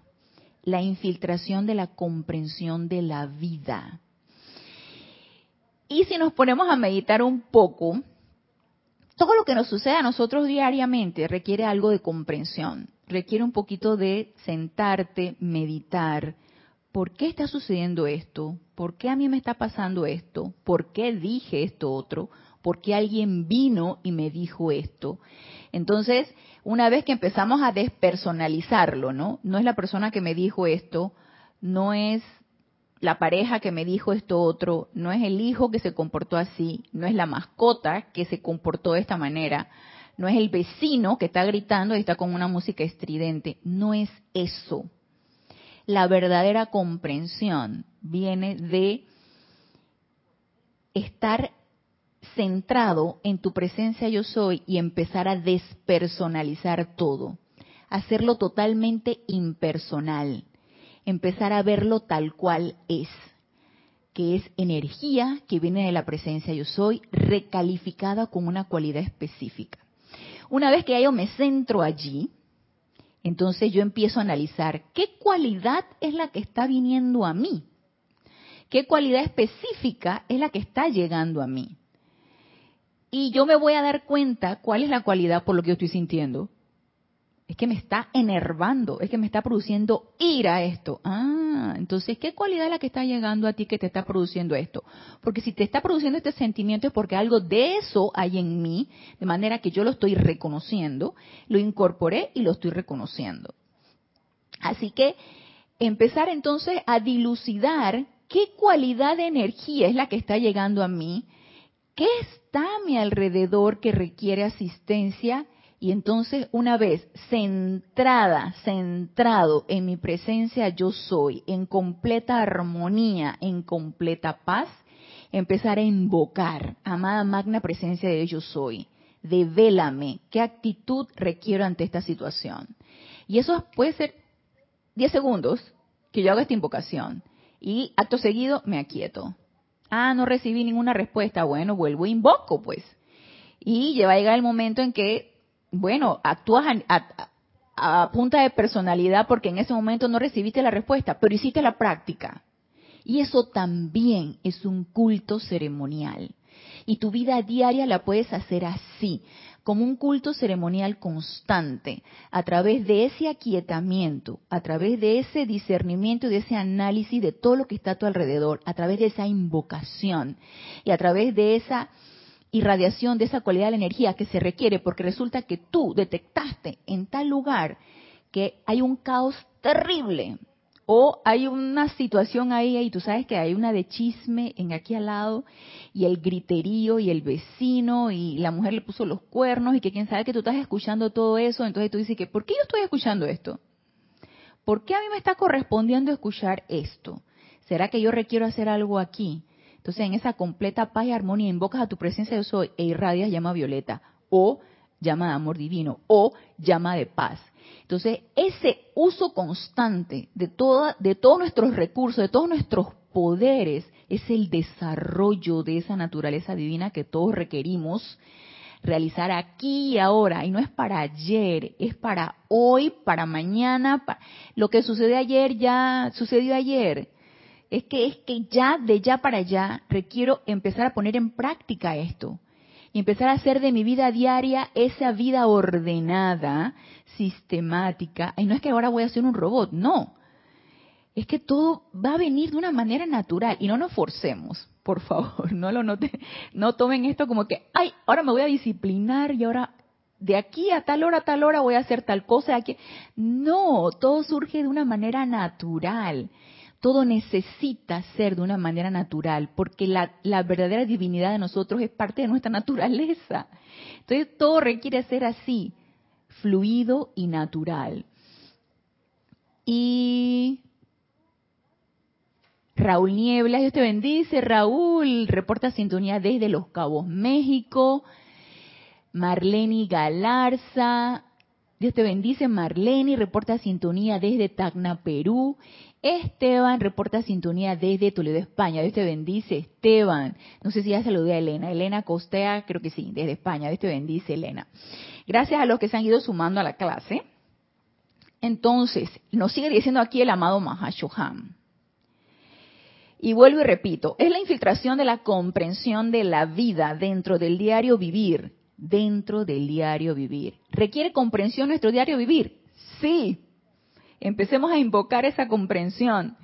La infiltración de la comprensión de la vida. Y si nos ponemos a meditar un poco, todo lo que nos sucede a nosotros diariamente requiere algo de comprensión, requiere un poquito de sentarte, meditar. ¿Por qué está sucediendo esto? ¿Por qué a mí me está pasando esto? ¿Por qué dije esto otro? ¿Por qué alguien vino y me dijo esto? Entonces, una vez que empezamos a despersonalizarlo, ¿no? No es la persona que me dijo esto, no es la pareja que me dijo esto otro, no es el hijo que se comportó así, no es la mascota que se comportó de esta manera, no es el vecino que está gritando y está con una música estridente, no es eso. La verdadera comprensión viene de estar centrado en tu presencia yo soy y empezar a despersonalizar todo, hacerlo totalmente impersonal, empezar a verlo tal cual es, que es energía que viene de la presencia yo soy, recalificada con una cualidad específica. Una vez que yo me centro allí, entonces yo empiezo a analizar qué cualidad es la que está viniendo a mí, qué cualidad específica es la que está llegando a mí y yo me voy a dar cuenta cuál es la cualidad por lo que yo estoy sintiendo. Es que me está enervando, es que me está produciendo ira esto. Ah, entonces, ¿qué cualidad es la que está llegando a ti que te está produciendo esto? Porque si te está produciendo este sentimiento es porque algo de eso hay en mí, de manera que yo lo estoy reconociendo, lo incorporé y lo estoy reconociendo. Así que empezar entonces a dilucidar qué cualidad de energía es la que está llegando a mí, qué está a mi alrededor que requiere asistencia y entonces una vez centrada, centrado en mi presencia yo soy, en completa armonía, en completa paz, empezar a invocar, amada magna presencia de yo soy, devélame, qué actitud requiero ante esta situación. Y eso puede ser 10 segundos que yo haga esta invocación y acto seguido me aquieto. Ah, no recibí ninguna respuesta. Bueno, vuelvo e invoco, pues. Y va a llegar el momento en que bueno, actúas a, punta de personalidad porque en ese momento no recibiste la respuesta, pero hiciste la práctica. Y eso también es un culto ceremonial. Y tu vida diaria la puedes hacer así, como un culto ceremonial constante, a través de ese aquietamiento, a través de ese discernimiento y de ese análisis de todo lo que está a tu alrededor, a través de esa invocación y a través de esa irradiación de esa cualidad de la energía que se requiere, porque resulta que tú detectaste en tal lugar que hay un caos terrible o hay una situación ahí y tú sabes que hay una de chisme en aquí al lado y el griterío y el vecino y la mujer le puso los cuernos y que quién sabe que tú estás escuchando todo eso, entonces tú dices que ¿por qué yo estoy escuchando esto? ¿Por qué a mí me está correspondiendo escuchar esto? ¿Será que yo requiero hacer algo aquí? Entonces, en esa completa paz y armonía invocas a tu presencia de soy e irradias llama violeta o llama de amor divino o llama de paz. Entonces, ese uso constante de, toda, de todos nuestros recursos, de todos nuestros poderes, es el desarrollo de esa naturaleza divina que todos requerimos realizar aquí y ahora. Y no es para ayer, es para hoy, para mañana. Lo que sucedió ayer ya sucedió ayer es que es que ya de ya para allá requiero empezar a poner en práctica esto y empezar a hacer de mi vida diaria esa vida ordenada, sistemática. Y no es que ahora voy a ser un robot, no. Es que todo va a venir de una manera natural y no nos forcemos, por favor, (laughs) no lo noten, no tomen esto como que, ay, ahora me voy a disciplinar y ahora de aquí a tal hora a tal hora voy a hacer tal cosa. Aquí. No, todo surge de una manera natural todo necesita ser de una manera natural, porque la, verdadera divinidad de nosotros es parte de nuestra naturaleza. Entonces todo requiere ser así, fluido y natural. Y Raúl Niebla, Dios te bendice. Raúl, reporta sintonía desde Los Cabos, México. Marlene Galarza, Dios te bendice. Marlene, reporta sintonía desde Tacna, Perú. Esteban reporta sintonía desde Toledo, España. Dios te bendice, Esteban. No sé si ya saludé a Elena. Elena Costea, creo que sí, desde España. Dios te bendice, Elena. Gracias a los que se han ido sumando a la clase. Entonces, nos sigue diciendo aquí el amado Mahashoham. Y vuelvo y repito, es la infiltración de la comprensión de la vida dentro del diario vivir, dentro del diario vivir. ¿Requiere comprensión nuestro diario vivir? Sí, Empecemos a invocar esa comprensión.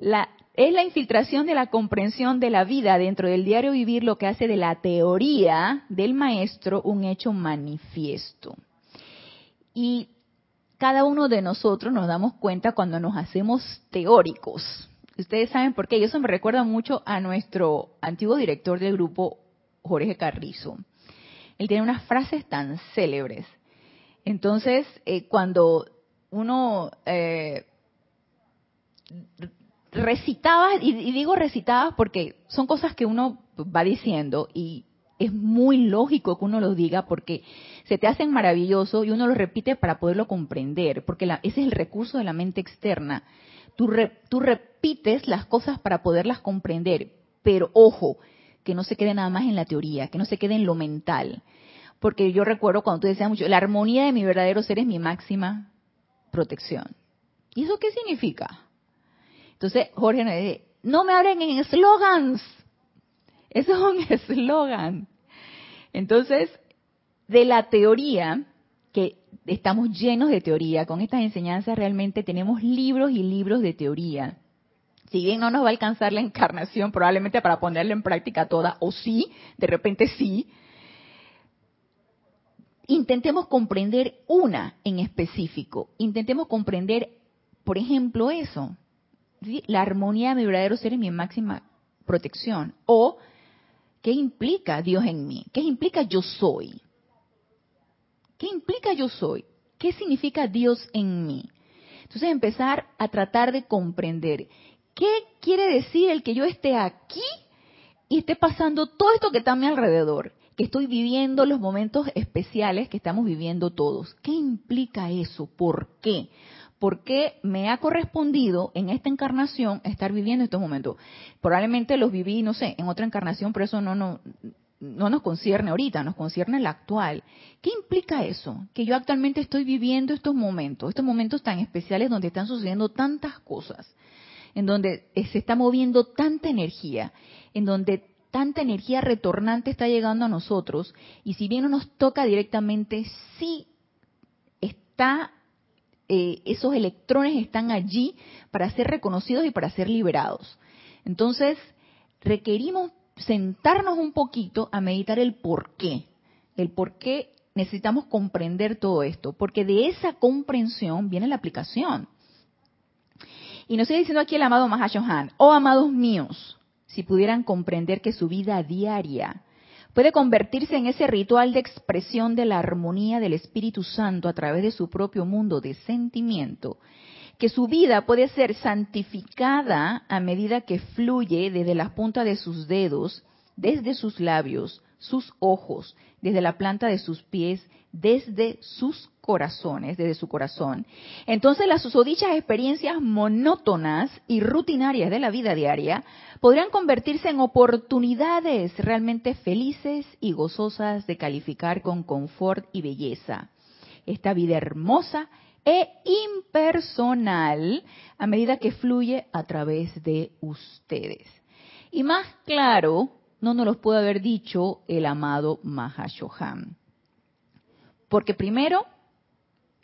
es la infiltración de la comprensión de la vida dentro del diario vivir lo que hace de la teoría del maestro un hecho manifiesto. Y cada uno de nosotros nos damos cuenta cuando nos hacemos teóricos. Ustedes saben por qué. Y eso me recuerda mucho a nuestro antiguo director del grupo, Jorge Carrizo. Él tiene unas frases tan célebres. Entonces, eh, cuando uno eh, recitaba, y, digo recitaba porque son cosas que uno va diciendo y es muy lógico que uno los diga porque se te hacen maravillosos y uno los repite para poderlo comprender, porque ese es el recurso de la mente externa. Tú, tú repites las cosas para poderlas comprender, pero ojo, que no se quede nada más en la teoría, que no se quede en lo mental. Porque yo recuerdo cuando tú decías mucho, la armonía de mi verdadero ser es mi máxima protección. ¿Y eso qué significa? Entonces Jorge nos dice, no me hablen en eslogans. (laughs) Eso es un (laughs) eslogan. Entonces, de la teoría, que estamos llenos de teoría. Con estas enseñanzas realmente tenemos libros y libros de teoría. Si bien no nos va a alcanzar la (laughs) encarnación probablemente para ponerla en práctica toda, o sí, de repente sí, intentemos comprender una en específico. Intentemos comprender, por ejemplo, eso. La armonía de mi verdadero ser y mi máxima protección. O, ¿qué implica Dios en mí? ¿Qué implica yo soy? ¿Qué implica yo soy? ¿Qué significa Dios en mí? Entonces empezar a tratar de comprender qué quiere decir el que yo esté aquí y esté pasando todo esto que está a mi alrededor, que estoy viviendo los momentos especiales que estamos viviendo todos. ¿Qué implica eso? ¿Por qué? ¿Por qué me ha correspondido en esta encarnación estar viviendo estos momentos? Probablemente los viví, no sé, en otra encarnación, pero eso no, no, no nos concierne ahorita, nos concierne la actual. ¿Qué implica eso? Que yo actualmente estoy viviendo estos momentos, estos momentos tan especiales donde están sucediendo tantas cosas, en donde se está moviendo tanta energía, en donde tanta energía retornante está llegando a nosotros, y si bien no nos toca directamente, sí está, eh, esos electrones están allí para ser reconocidos y para ser liberados. Entonces, requerimos sentarnos un poquito a meditar el por qué, el por qué necesitamos comprender todo esto, porque de esa comprensión viene la aplicación. Y nos sigue diciendo aquí el amado Mahashohan, oh amados míos, si pudieran comprender que su vida diaria puede convertirse en ese ritual de expresión de la armonía del Espíritu Santo a través de su propio mundo de sentimiento, que su vida puede ser santificada a medida que fluye desde las puntas de sus dedos, desde sus labios, sus ojos, desde la planta de sus pies, desde sus corazones, desde su corazón. Entonces las susodichas experiencias monótonas y rutinarias de la vida diaria podrían convertirse en oportunidades realmente felices y gozosas de calificar con confort y belleza. Esta vida hermosa e impersonal a medida que fluye a través de ustedes. Y más claro, no nos lo puede haber dicho el amado Mahashohan. Porque primero,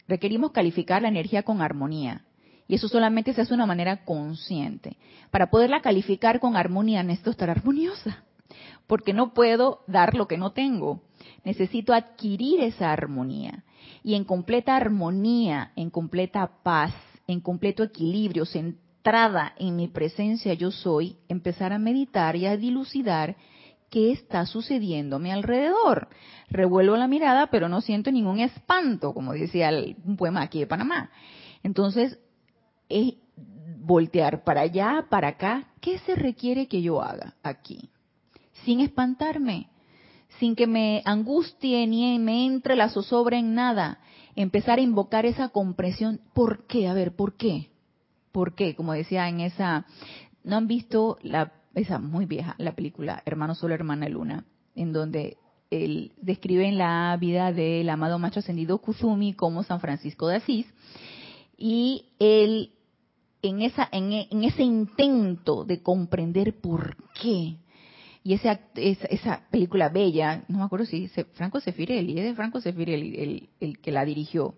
requerimos calificar la energía con armonía. Y eso solamente se hace de una manera consciente. Para poderla calificar con armonía necesito estar armoniosa. Porque no puedo dar lo que no tengo. Necesito adquirir esa armonía y en completa armonía, en completa paz, en completo equilibrio, centrada en mi presencia yo soy, empezar a meditar y a dilucidar qué está sucediendo a mi alrededor. Revuelvo la mirada, pero no siento ningún espanto, como decía el, un poema aquí de Panamá. Entonces, es voltear para allá, para acá, ¿qué se requiere que yo haga aquí? Sin espantarme, sin que me angustie ni me entre la zozobra en nada, empezar a invocar esa comprensión. ¿Por qué? A ver, ¿por qué? ¿Por qué? Como decía en esa, ¿no han visto la, esa muy vieja, la película Hermano Sol, Hermana Luna? En donde él describe la vida del amado macho ascendido Kuzumi como San Francisco de Asís. Y él, en, ese intento de comprender por qué y esa, película bella, no me acuerdo si Franco Sefirelli, es de Franco Sefirelli el, el que la dirigió.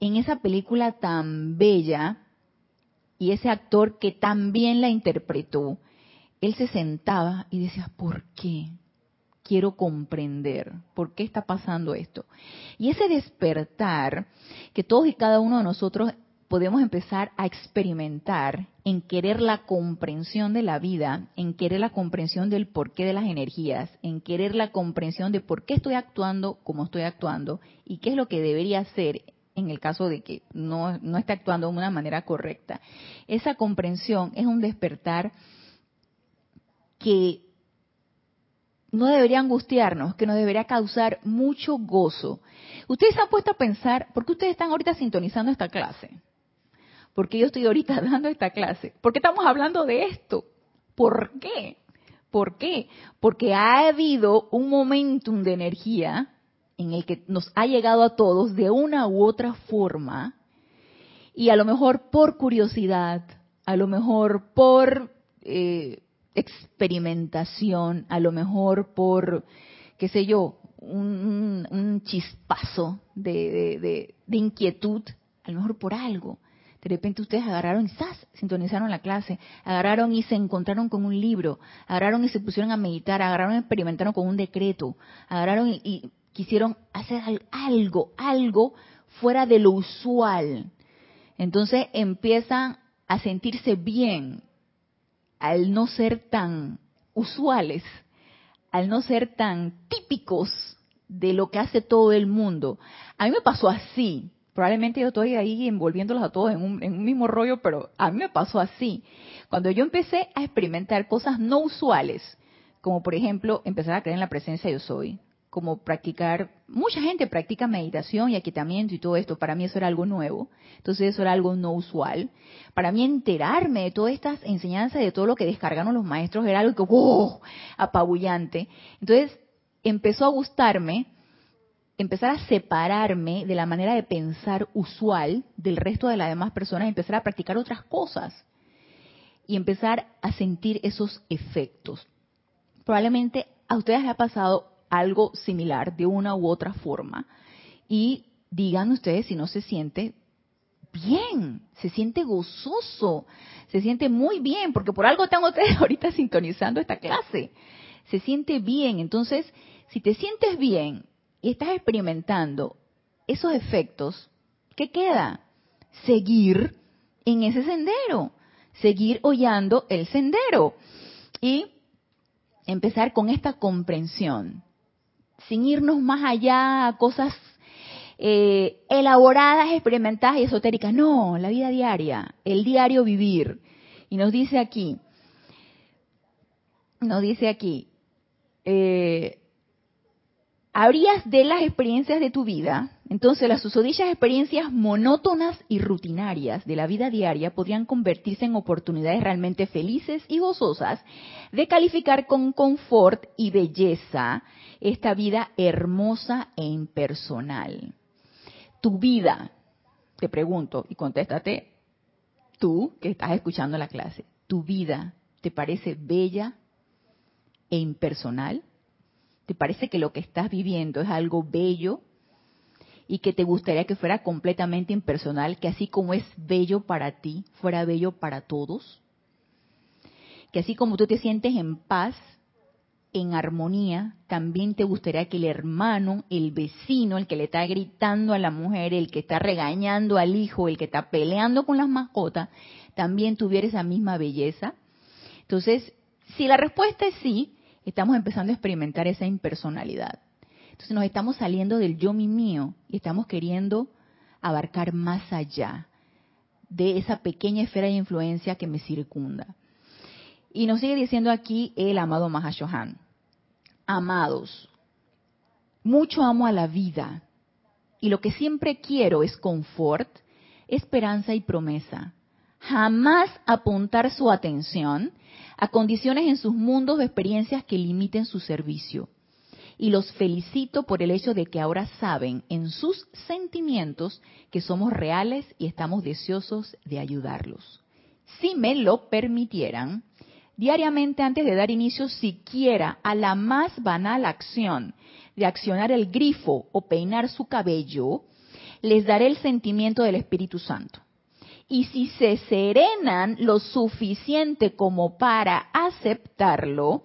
En esa película tan bella, y ese actor que también la interpretó, él se sentaba y decía, ¿por qué? Quiero comprender, ¿por qué está pasando esto? Y ese despertar que todos y cada uno de nosotros podemos empezar a experimentar en querer la comprensión de la vida, en querer la comprensión del porqué de las energías, en querer la comprensión de por qué estoy actuando como estoy actuando y qué es lo que debería hacer en el caso de que no, no esté actuando de una manera correcta. Esa comprensión es un despertar que no debería angustiarnos, que nos debería causar mucho gozo. Ustedes se han puesto a pensar, ¿por qué ustedes están ahorita sintonizando esta clase? ¿Por qué yo estoy ahorita (laughs) dando esta clase? ¿Por qué estamos hablando de esto? ¿Por qué? ¿Por qué? Porque ha habido un momentum de energía en el que nos ha llegado a todos de una u otra forma y a lo mejor por curiosidad, a lo mejor por eh, experimentación, a lo mejor por, qué sé yo, un, chispazo de, inquietud, a lo mejor por algo. De repente ustedes agarraron y ¡zas! sintonizaron la clase, agarraron y se encontraron con un libro, agarraron y se pusieron a meditar, agarraron y experimentaron con un decreto, agarraron y quisieron hacer algo, algo fuera de lo usual. Entonces empiezan a sentirse bien al no ser tan usuales, al no ser tan típicos de lo que hace todo el mundo. A mí me pasó así. Probablemente yo estoy ahí envolviéndolos a todos en un, en un mismo rollo, pero a mí me pasó así. Cuando yo empecé a experimentar cosas no usuales, como por ejemplo empezar a creer en la presencia yo soy, como practicar, mucha gente practica meditación y aquietamiento y todo esto, para mí eso era algo nuevo, entonces eso era algo no usual. Para mí enterarme de todas estas enseñanzas, de todo lo que descargaron los maestros, era algo que, ¡wow!, apabullante. Entonces empezó a gustarme empezar a separarme de la manera de pensar usual del resto de las demás personas, empezar a practicar otras cosas y empezar a sentir esos efectos. Probablemente a ustedes les ha pasado algo similar de una u otra forma. Y digan ustedes si no se siente bien, se siente gozoso, se siente muy bien, porque por algo tengo ustedes (laughs) ahorita sintonizando esta clase. Se siente bien. Entonces, si te sientes bien y estás experimentando esos efectos, ¿qué queda? Seguir en ese sendero, seguir hollando el sendero y empezar con esta comprensión sin irnos más allá a cosas eh, elaboradas, experimentadas y esotéricas. No, la vida diaria, el diario vivir. Y nos dice aquí, nos dice aquí, eh, habrías de las experiencias de tu vida, entonces las susodichas experiencias monótonas y rutinarias de la vida diaria podrían convertirse en oportunidades realmente felices y gozosas de calificar con confort y belleza esta vida hermosa e impersonal. Tu vida, te pregunto y contéstate tú que estás escuchando la clase, ¿tu vida te parece bella e impersonal? ¿Te parece que lo que estás viviendo es algo bello y que te gustaría que fuera completamente impersonal, que así como es bello para ti, fuera bello para todos? Que así como tú te sientes en paz, en armonía, también te gustaría que el hermano, el vecino, el que le está gritando a la mujer, el que está regañando al hijo, el que está peleando con las mascotas, también tuviera esa misma belleza? Entonces, si la respuesta es sí, estamos empezando a experimentar esa impersonalidad. Entonces nos estamos saliendo del yo mi mío y estamos queriendo abarcar más allá de esa pequeña esfera de influencia que me circunda. Y nos sigue diciendo aquí el amado Mahashohan. Amados, mucho amo a la vida y lo que siempre quiero es confort, esperanza y promesa. Jamás apuntar su atención a condiciones en sus mundos de experiencias que limiten su servicio. Y los felicito por el hecho de que ahora saben en sus sentimientos que somos reales y estamos deseosos de ayudarlos. Si me lo permitieran, diariamente antes de dar inicio siquiera a la más banal acción de accionar el grifo o peinar su cabello, les daré el sentimiento del Espíritu Santo. Y si se serenan lo suficiente como para aceptarlo,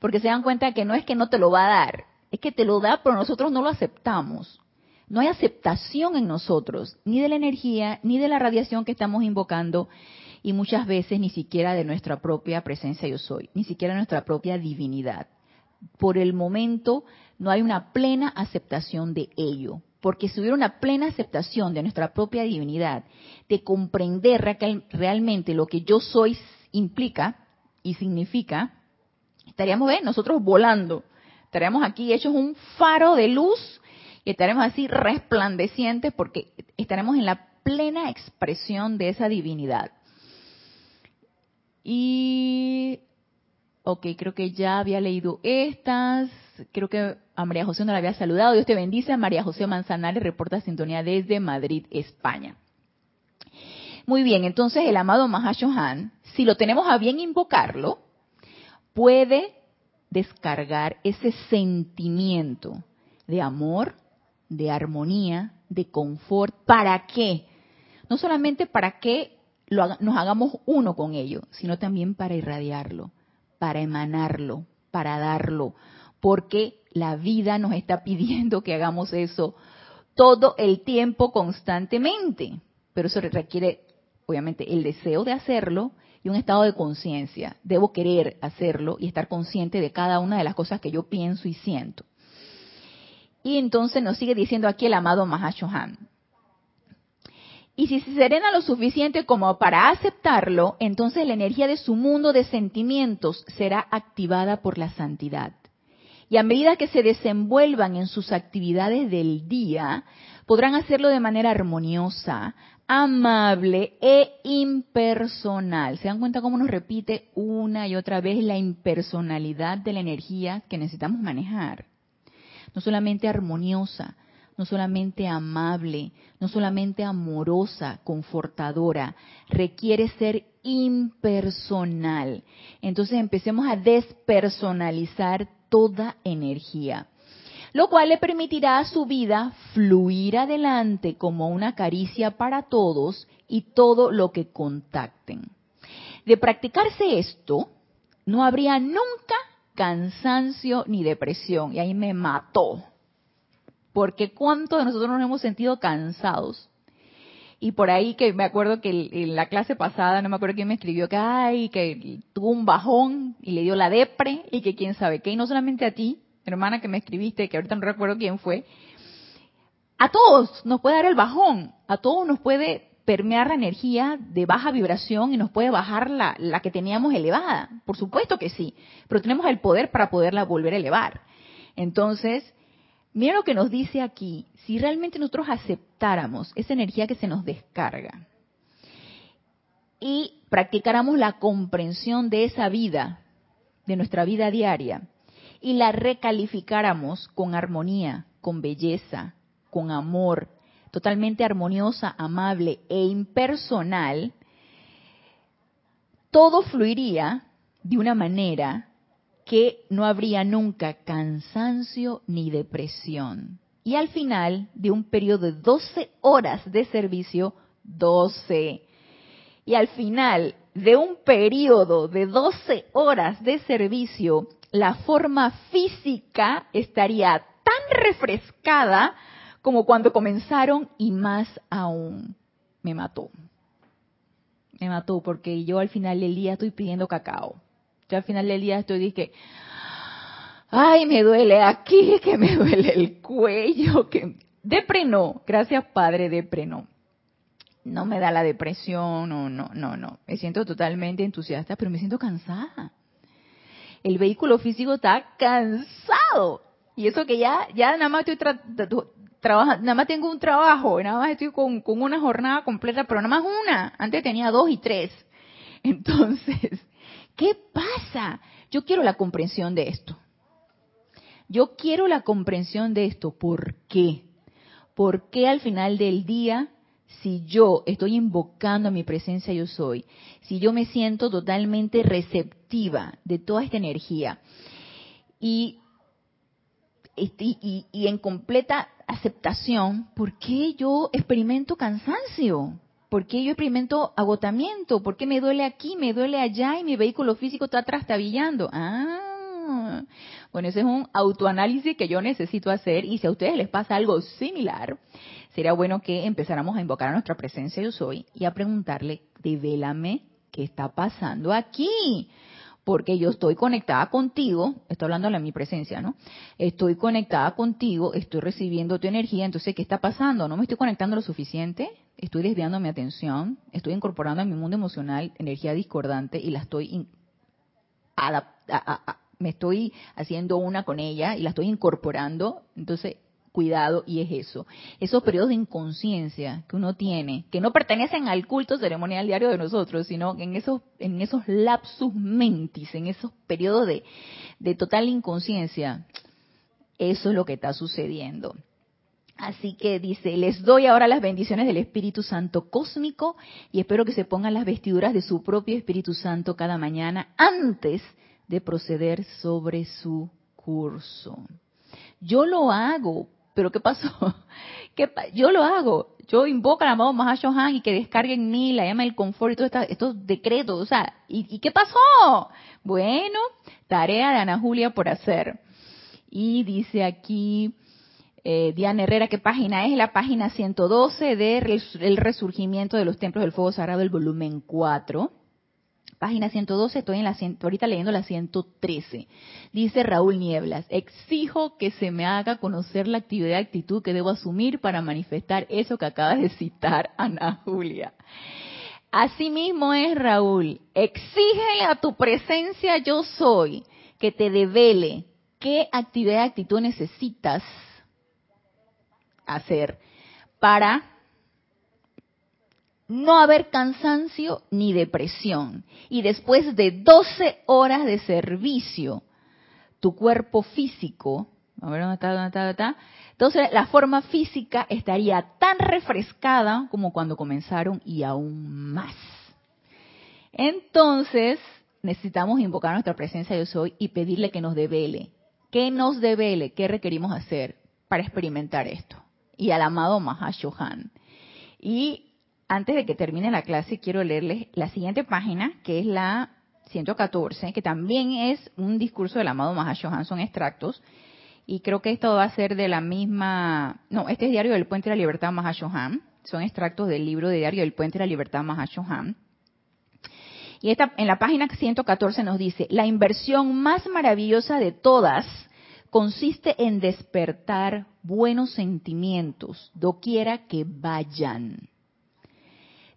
porque se dan cuenta que no es que no te lo va a dar, es que te lo da, pero nosotros no lo aceptamos. No hay aceptación en nosotros, ni de la energía, ni de la radiación que estamos invocando, y muchas veces ni siquiera de nuestra propia presencia yo soy, ni siquiera de nuestra propia divinidad. Por el momento no hay una plena aceptación de ello, porque si hubiera una plena aceptación de nuestra propia divinidad, de comprender realmente lo que yo soy implica y significa, estaríamos nosotros volando, estaríamos aquí hechos un faro de luz y estaremos así resplandecientes porque estaremos en la plena expresión de esa divinidad. Y, ok, creo que ya había leído estas. Creo que a María José no la había saludado. Dios te bendice. María José Manzanares reporta sintonía desde Madrid, España. Muy bien, entonces el amado Mahashohan, si lo tenemos a bien invocarlo, puede descargar ese sentimiento, de amor, de armonía, de confort. ¿Para qué? No solamente para que nos hagamos uno con ello, sino también para irradiarlo, para emanarlo, para darlo, porque la vida nos está pidiendo que hagamos eso todo el tiempo constantemente. Pero eso requiere, obviamente, el deseo de hacerlo y un estado de conciencia. Debo querer hacerlo y estar consciente de cada una de las cosas que yo pienso y siento. Y entonces nos sigue diciendo aquí el amado Mahashohan. Y si se serena lo suficiente como para aceptarlo, entonces la energía de su mundo de sentimientos será activada por la santidad. Y a medida que se desenvuelvan en sus actividades del día, podrán hacerlo de manera armoniosa, amable e impersonal. ¿Se dan cuenta cómo nos repite una y otra vez la impersonalidad de la energía que necesitamos manejar? no solamente armoniosa, no solamente amable, no solamente amorosa, confortadora, requiere ser impersonal. Entonces empecemos a despersonalizar toda energía, lo cual le permitirá a su vida fluir adelante como una caricia para todos y todo lo que contacten. De practicarse esto, no habría nunca cansancio ni depresión. Y ahí me mató. Porque cuántos de nosotros nos hemos sentido cansados. Y por ahí que me acuerdo que en la clase pasada, no me acuerdo quién me escribió que, ay, que tuvo un bajón y le dio la depre y que quién sabe qué. Y no solamente a ti, hermana que me escribiste, que ahorita no recuerdo quién fue. A todos nos puede dar el bajón. A todos nos puede permear la energía de baja vibración y nos puede bajar la, la, que teníamos elevada. Por supuesto que sí, pero tenemos el poder para poderla volver a elevar. Entonces, mira lo que nos dice aquí. Si realmente nosotros aceptáramos esa energía que se nos descarga y practicáramos la comprensión de esa vida, de nuestra vida diaria, y la recalificáramos con armonía, con belleza, con amor, totalmente armoniosa, amable e impersonal, todo fluiría de una manera que no habría nunca cansancio ni depresión. Y al final de un periodo de 12 horas de servicio, 12. Y al final de un periodo de 12 horas de servicio, la forma física estaría tan refrescada como cuando comenzaron y más aún me mató. Me mató porque yo al final del día estoy pidiendo cacao. Yo al final del día estoy diciendo, ay, me duele aquí, que me duele el cuello, que depre no, gracias Padre, depre no. No me da la depresión, no, no, no, no. Me siento totalmente entusiasta, pero me siento cansada. El vehículo físico está cansado. Y eso que ya, ya nada más estoy nada más tengo un trabajo, nada más estoy con, con una jornada completa, pero nada más una. Antes tenía dos y tres. (laughs) Entonces, ¿qué pasa? Yo quiero la comprensión de esto. Yo quiero la comprensión de esto. ¿Por qué? ¿Por qué al final del día, si yo estoy invocando a mi presencia yo soy, si yo me siento totalmente receptiva de toda esta energía y, y, y en completa aceptación, ¿por qué yo experimento cansancio? ¿Por qué yo experimento agotamiento? ¿Por qué me duele aquí, me duele allá y mi vehículo físico está trastabillando? Ah, bueno, ese es un autoanálisis que yo necesito hacer y si a ustedes les pasa algo similar, sería bueno que empezáramos a invocar a nuestra presencia yo soy y a preguntarle, devélame qué está pasando aquí porque yo estoy conectada contigo, estoy hablando de mi presencia, ¿no? Estoy conectada contigo, estoy recibiendo tu energía, entonces, ¿qué está pasando? ¿No me estoy conectando lo suficiente? Estoy desviando mi atención, estoy incorporando en mi mundo emocional energía discordante y la estoy me estoy haciendo una con ella y la estoy incorporando, entonces cuidado y es eso. Esos periodos de inconsciencia que uno tiene, que no pertenecen al culto ceremonial diario de nosotros, sino en esos, en esos lapsus mentis, en esos periodos de, de total inconsciencia, eso es lo que está sucediendo. Así que dice, les doy ahora las bendiciones del Espíritu Santo cósmico y espero que se pongan las vestiduras de su propio Espíritu Santo cada mañana antes de proceder sobre su curso. Yo lo hago, pero ¿qué pasó? (laughs) ¿Qué yo lo hago. Yo invoco al amado Mahashohan y que descargue en mí la llama del confort y todos estos decretos. O sea, ¿y, ¿y qué pasó? Bueno, tarea de Ana Julia por hacer. Y dice aquí, eh, Diana Herrera, ¿qué página es? La página 112 de El Resurgimiento de los Templos del Fuego Sagrado, el volumen 4. Página 112, estoy en la, ahorita leyendo la 113. Dice Raúl Nieblas, exijo que se me haga conocer la actividad y actitud que debo asumir para manifestar eso que acaba de citar Ana Julia. Asimismo es Raúl, exígele a tu presencia yo soy que te devele qué actividad y actitud necesitas hacer para no haber cansancio ni depresión. Y después de 12 horas de servicio, tu cuerpo físico, a ver dónde está, dónde está. Entonces la forma física estaría tan refrescada como cuando comenzaron y aún más. Entonces necesitamos invocar nuestra presencia yo soy y pedirle que nos devele. ¿Qué nos devele? ¿Qué requerimos hacer para experimentar esto? y al amado Mahashohan. Y antes de que termine la clase, quiero leerles la siguiente página, que es la 114, que también es un discurso del amado Mahashohan, son extractos. Y creo que esto va a ser de la misma. No, este es Diario del Puente de la Libertad Mahashohan. Son extractos del libro de Diario del Puente de la Libertad Mahashohan. Y esta, en la página 114 nos dice: La inversión más maravillosa de todas consiste en despertar buenos sentimientos, doquiera que vayan.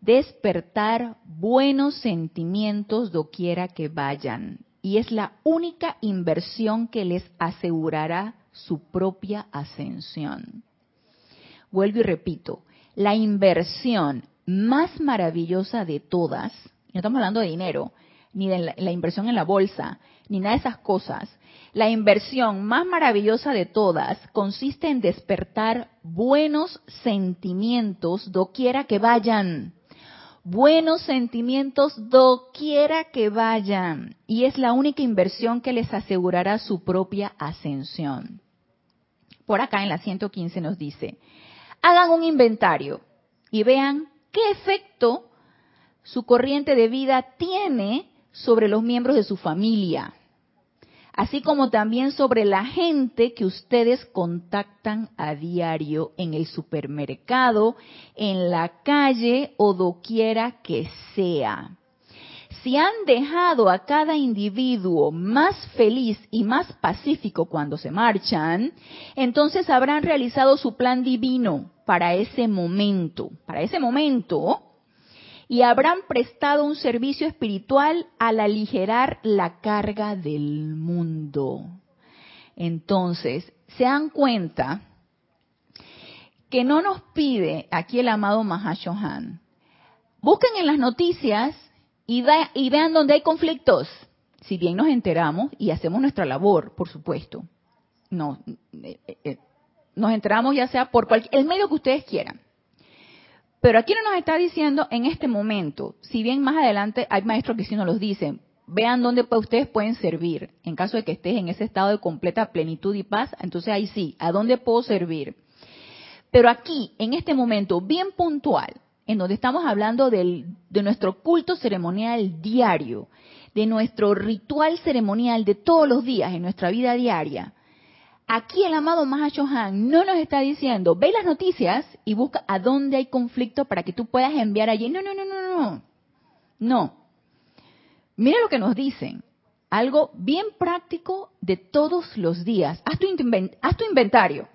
Despertar buenos sentimientos, doquiera que vayan. Y es la única inversión que les asegurará su propia ascensión. Vuelvo y repito, la inversión más maravillosa de todas, no estamos hablando de dinero, ni de la, inversión en la bolsa, ni nada de esas cosas, la inversión más maravillosa de todas consiste en despertar buenos sentimientos doquiera que vayan. Buenos sentimientos doquiera que vayan. Y es la única inversión que les asegurará su propia ascensión. Por acá en la 115 nos dice, hagan un inventario y vean qué efecto su corriente de vida tiene sobre los miembros de su familia así como también sobre la gente que ustedes contactan a diario en el supermercado, en la calle o doquiera que sea. Si han dejado a cada individuo más feliz y más pacífico cuando se marchan, entonces habrán realizado su plan divino para ese momento. Para ese momento, y habrán prestado un servicio espiritual al aligerar la carga del mundo. Entonces, se dan cuenta que no nos pide aquí el amado Mahashohan. Busquen en las noticias y, vean dónde hay conflictos. Si bien nos enteramos y hacemos nuestra labor, por supuesto. No, eh, eh, nos enteramos ya sea por cualquier, el medio que ustedes quieran. Pero aquí no nos está diciendo en este momento, si bien más adelante hay maestros que sí nos los dicen, vean dónde ustedes pueden servir. En caso de que estés en ese estado de completa plenitud y paz, entonces ahí sí, ¿a dónde puedo servir? Pero aquí, en este momento bien puntual, en donde estamos hablando de nuestro culto ceremonial diario, de nuestro ritual ceremonial de todos los días en nuestra vida diaria, Aquí el amado Mahashohan no nos está diciendo, ve las noticias y busca a dónde hay conflicto para que tú puedas enviar allí. No, no, no, no, no. No. Mira lo que nos dicen. Algo bien práctico de todos los días. Haz tu, haz tu inventario.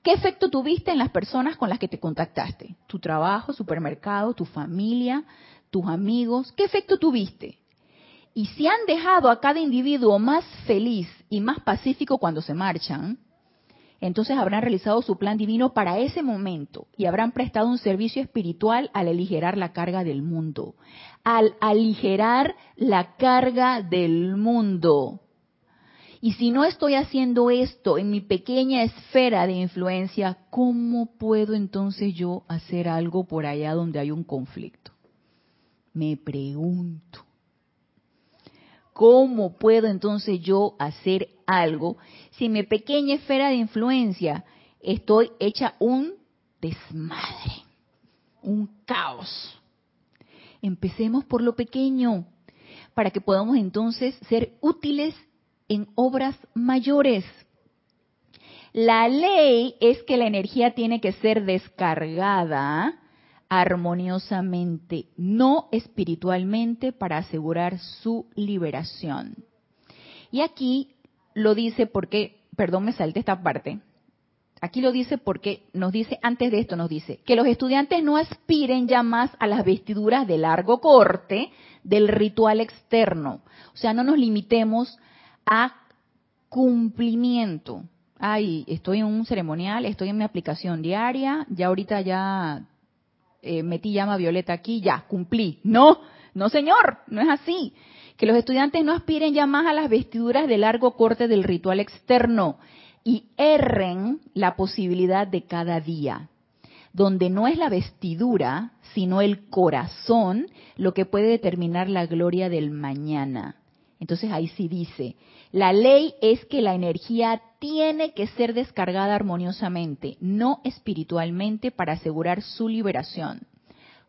¿Qué efecto tuviste en las personas con las que te contactaste? Tu trabajo, supermercado, tu familia, tus amigos. ¿Qué efecto tuviste? Y si han dejado a cada individuo más feliz y más pacífico cuando se marchan, entonces habrán realizado su plan divino para ese momento y habrán prestado un servicio espiritual al aligerar la carga del mundo. Al aligerar la carga del mundo. Y si no estoy haciendo esto en mi pequeña esfera de influencia, ¿cómo puedo entonces yo hacer algo por allá donde hay un conflicto? Me pregunto. ¿Cómo puedo entonces yo hacer algo si mi pequeña esfera de influencia estoy hecha un desmadre, un caos? Empecemos por lo pequeño, para que podamos entonces ser útiles en obras mayores. La ley es que la energía tiene que ser descargada armoniosamente, no espiritualmente, para asegurar su liberación. Y aquí lo dice porque, perdón, me salte esta parte. Aquí lo dice porque nos dice, antes de esto nos dice, que los estudiantes no aspiren ya más a las vestiduras de largo corte del ritual externo. O sea, no nos limitemos a cumplimiento. Ay, estoy en un ceremonial, estoy en mi aplicación diaria, ya ahorita ya eh, metí llama violeta aquí, ya, cumplí. No, no señor, no es así. Que los estudiantes no aspiren ya más a las vestiduras de largo corte del ritual externo y erren la posibilidad de cada día, donde no es la vestidura, sino el corazón lo que puede determinar la gloria del mañana. Entonces ahí sí dice, la ley es que la energía tiene que ser descargada armoniosamente, no espiritualmente, para asegurar su liberación.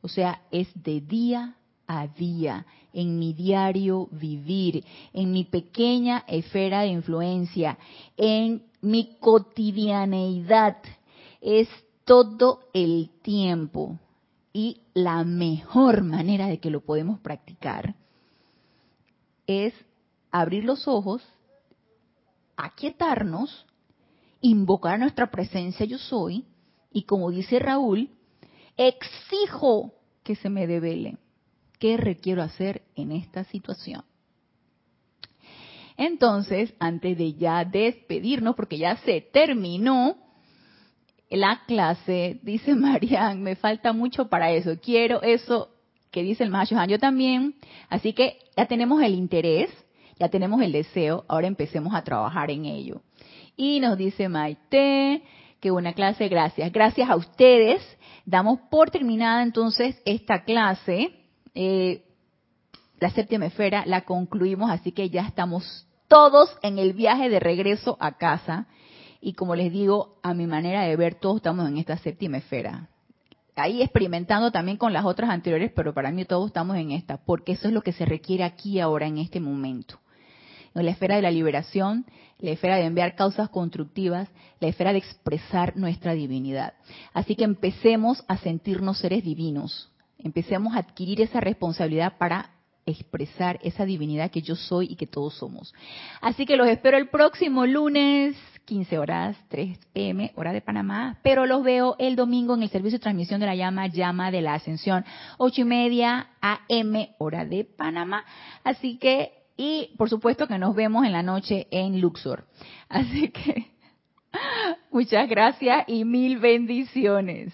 O sea, es de día a día, en mi diario vivir, en mi pequeña esfera de influencia, en mi cotidianeidad. Es todo el tiempo. Y la mejor manera de que lo podemos practicar es abrir los ojos, aquietarnos, invocar nuestra presencia yo soy, y como dice Raúl, exijo que se me devele. ¿Qué requiero hacer en esta situación? Entonces, antes de ya despedirnos, porque ya se terminó la clase, dice (laughs) Marian, me falta mucho para eso. Quiero eso que dice el Mahashohan. Yo también. Así que ya tenemos el interés, ya tenemos el deseo, ahora empecemos a trabajar en ello. Y nos dice Maite, que buena clase, gracias. Gracias a ustedes. Damos por terminada entonces esta clase. Eh, la séptima esfera la concluimos, así que ya estamos todos en el viaje de regreso a casa. Y como les digo, a mi manera de ver, todos estamos en esta séptima esfera. Ahí experimentando también con las otras anteriores, pero para mí todos estamos en esta, porque eso es lo que se requiere aquí ahora, en este momento la esfera de la liberación, la esfera de enviar causas constructivas, la esfera de expresar nuestra divinidad. Así que empecemos a sentirnos seres divinos, empecemos a adquirir esa responsabilidad para expresar esa divinidad que yo soy y que todos somos. Así que los espero el próximo lunes, 15 horas, 3 pm, hora de Panamá, pero los veo el domingo en el servicio de transmisión de la llama, llama de la ascensión, 8 y media AM, hora de Panamá. Así que y por supuesto que nos vemos en la noche en Luxor. Así que (laughs) muchas gracias y mil bendiciones.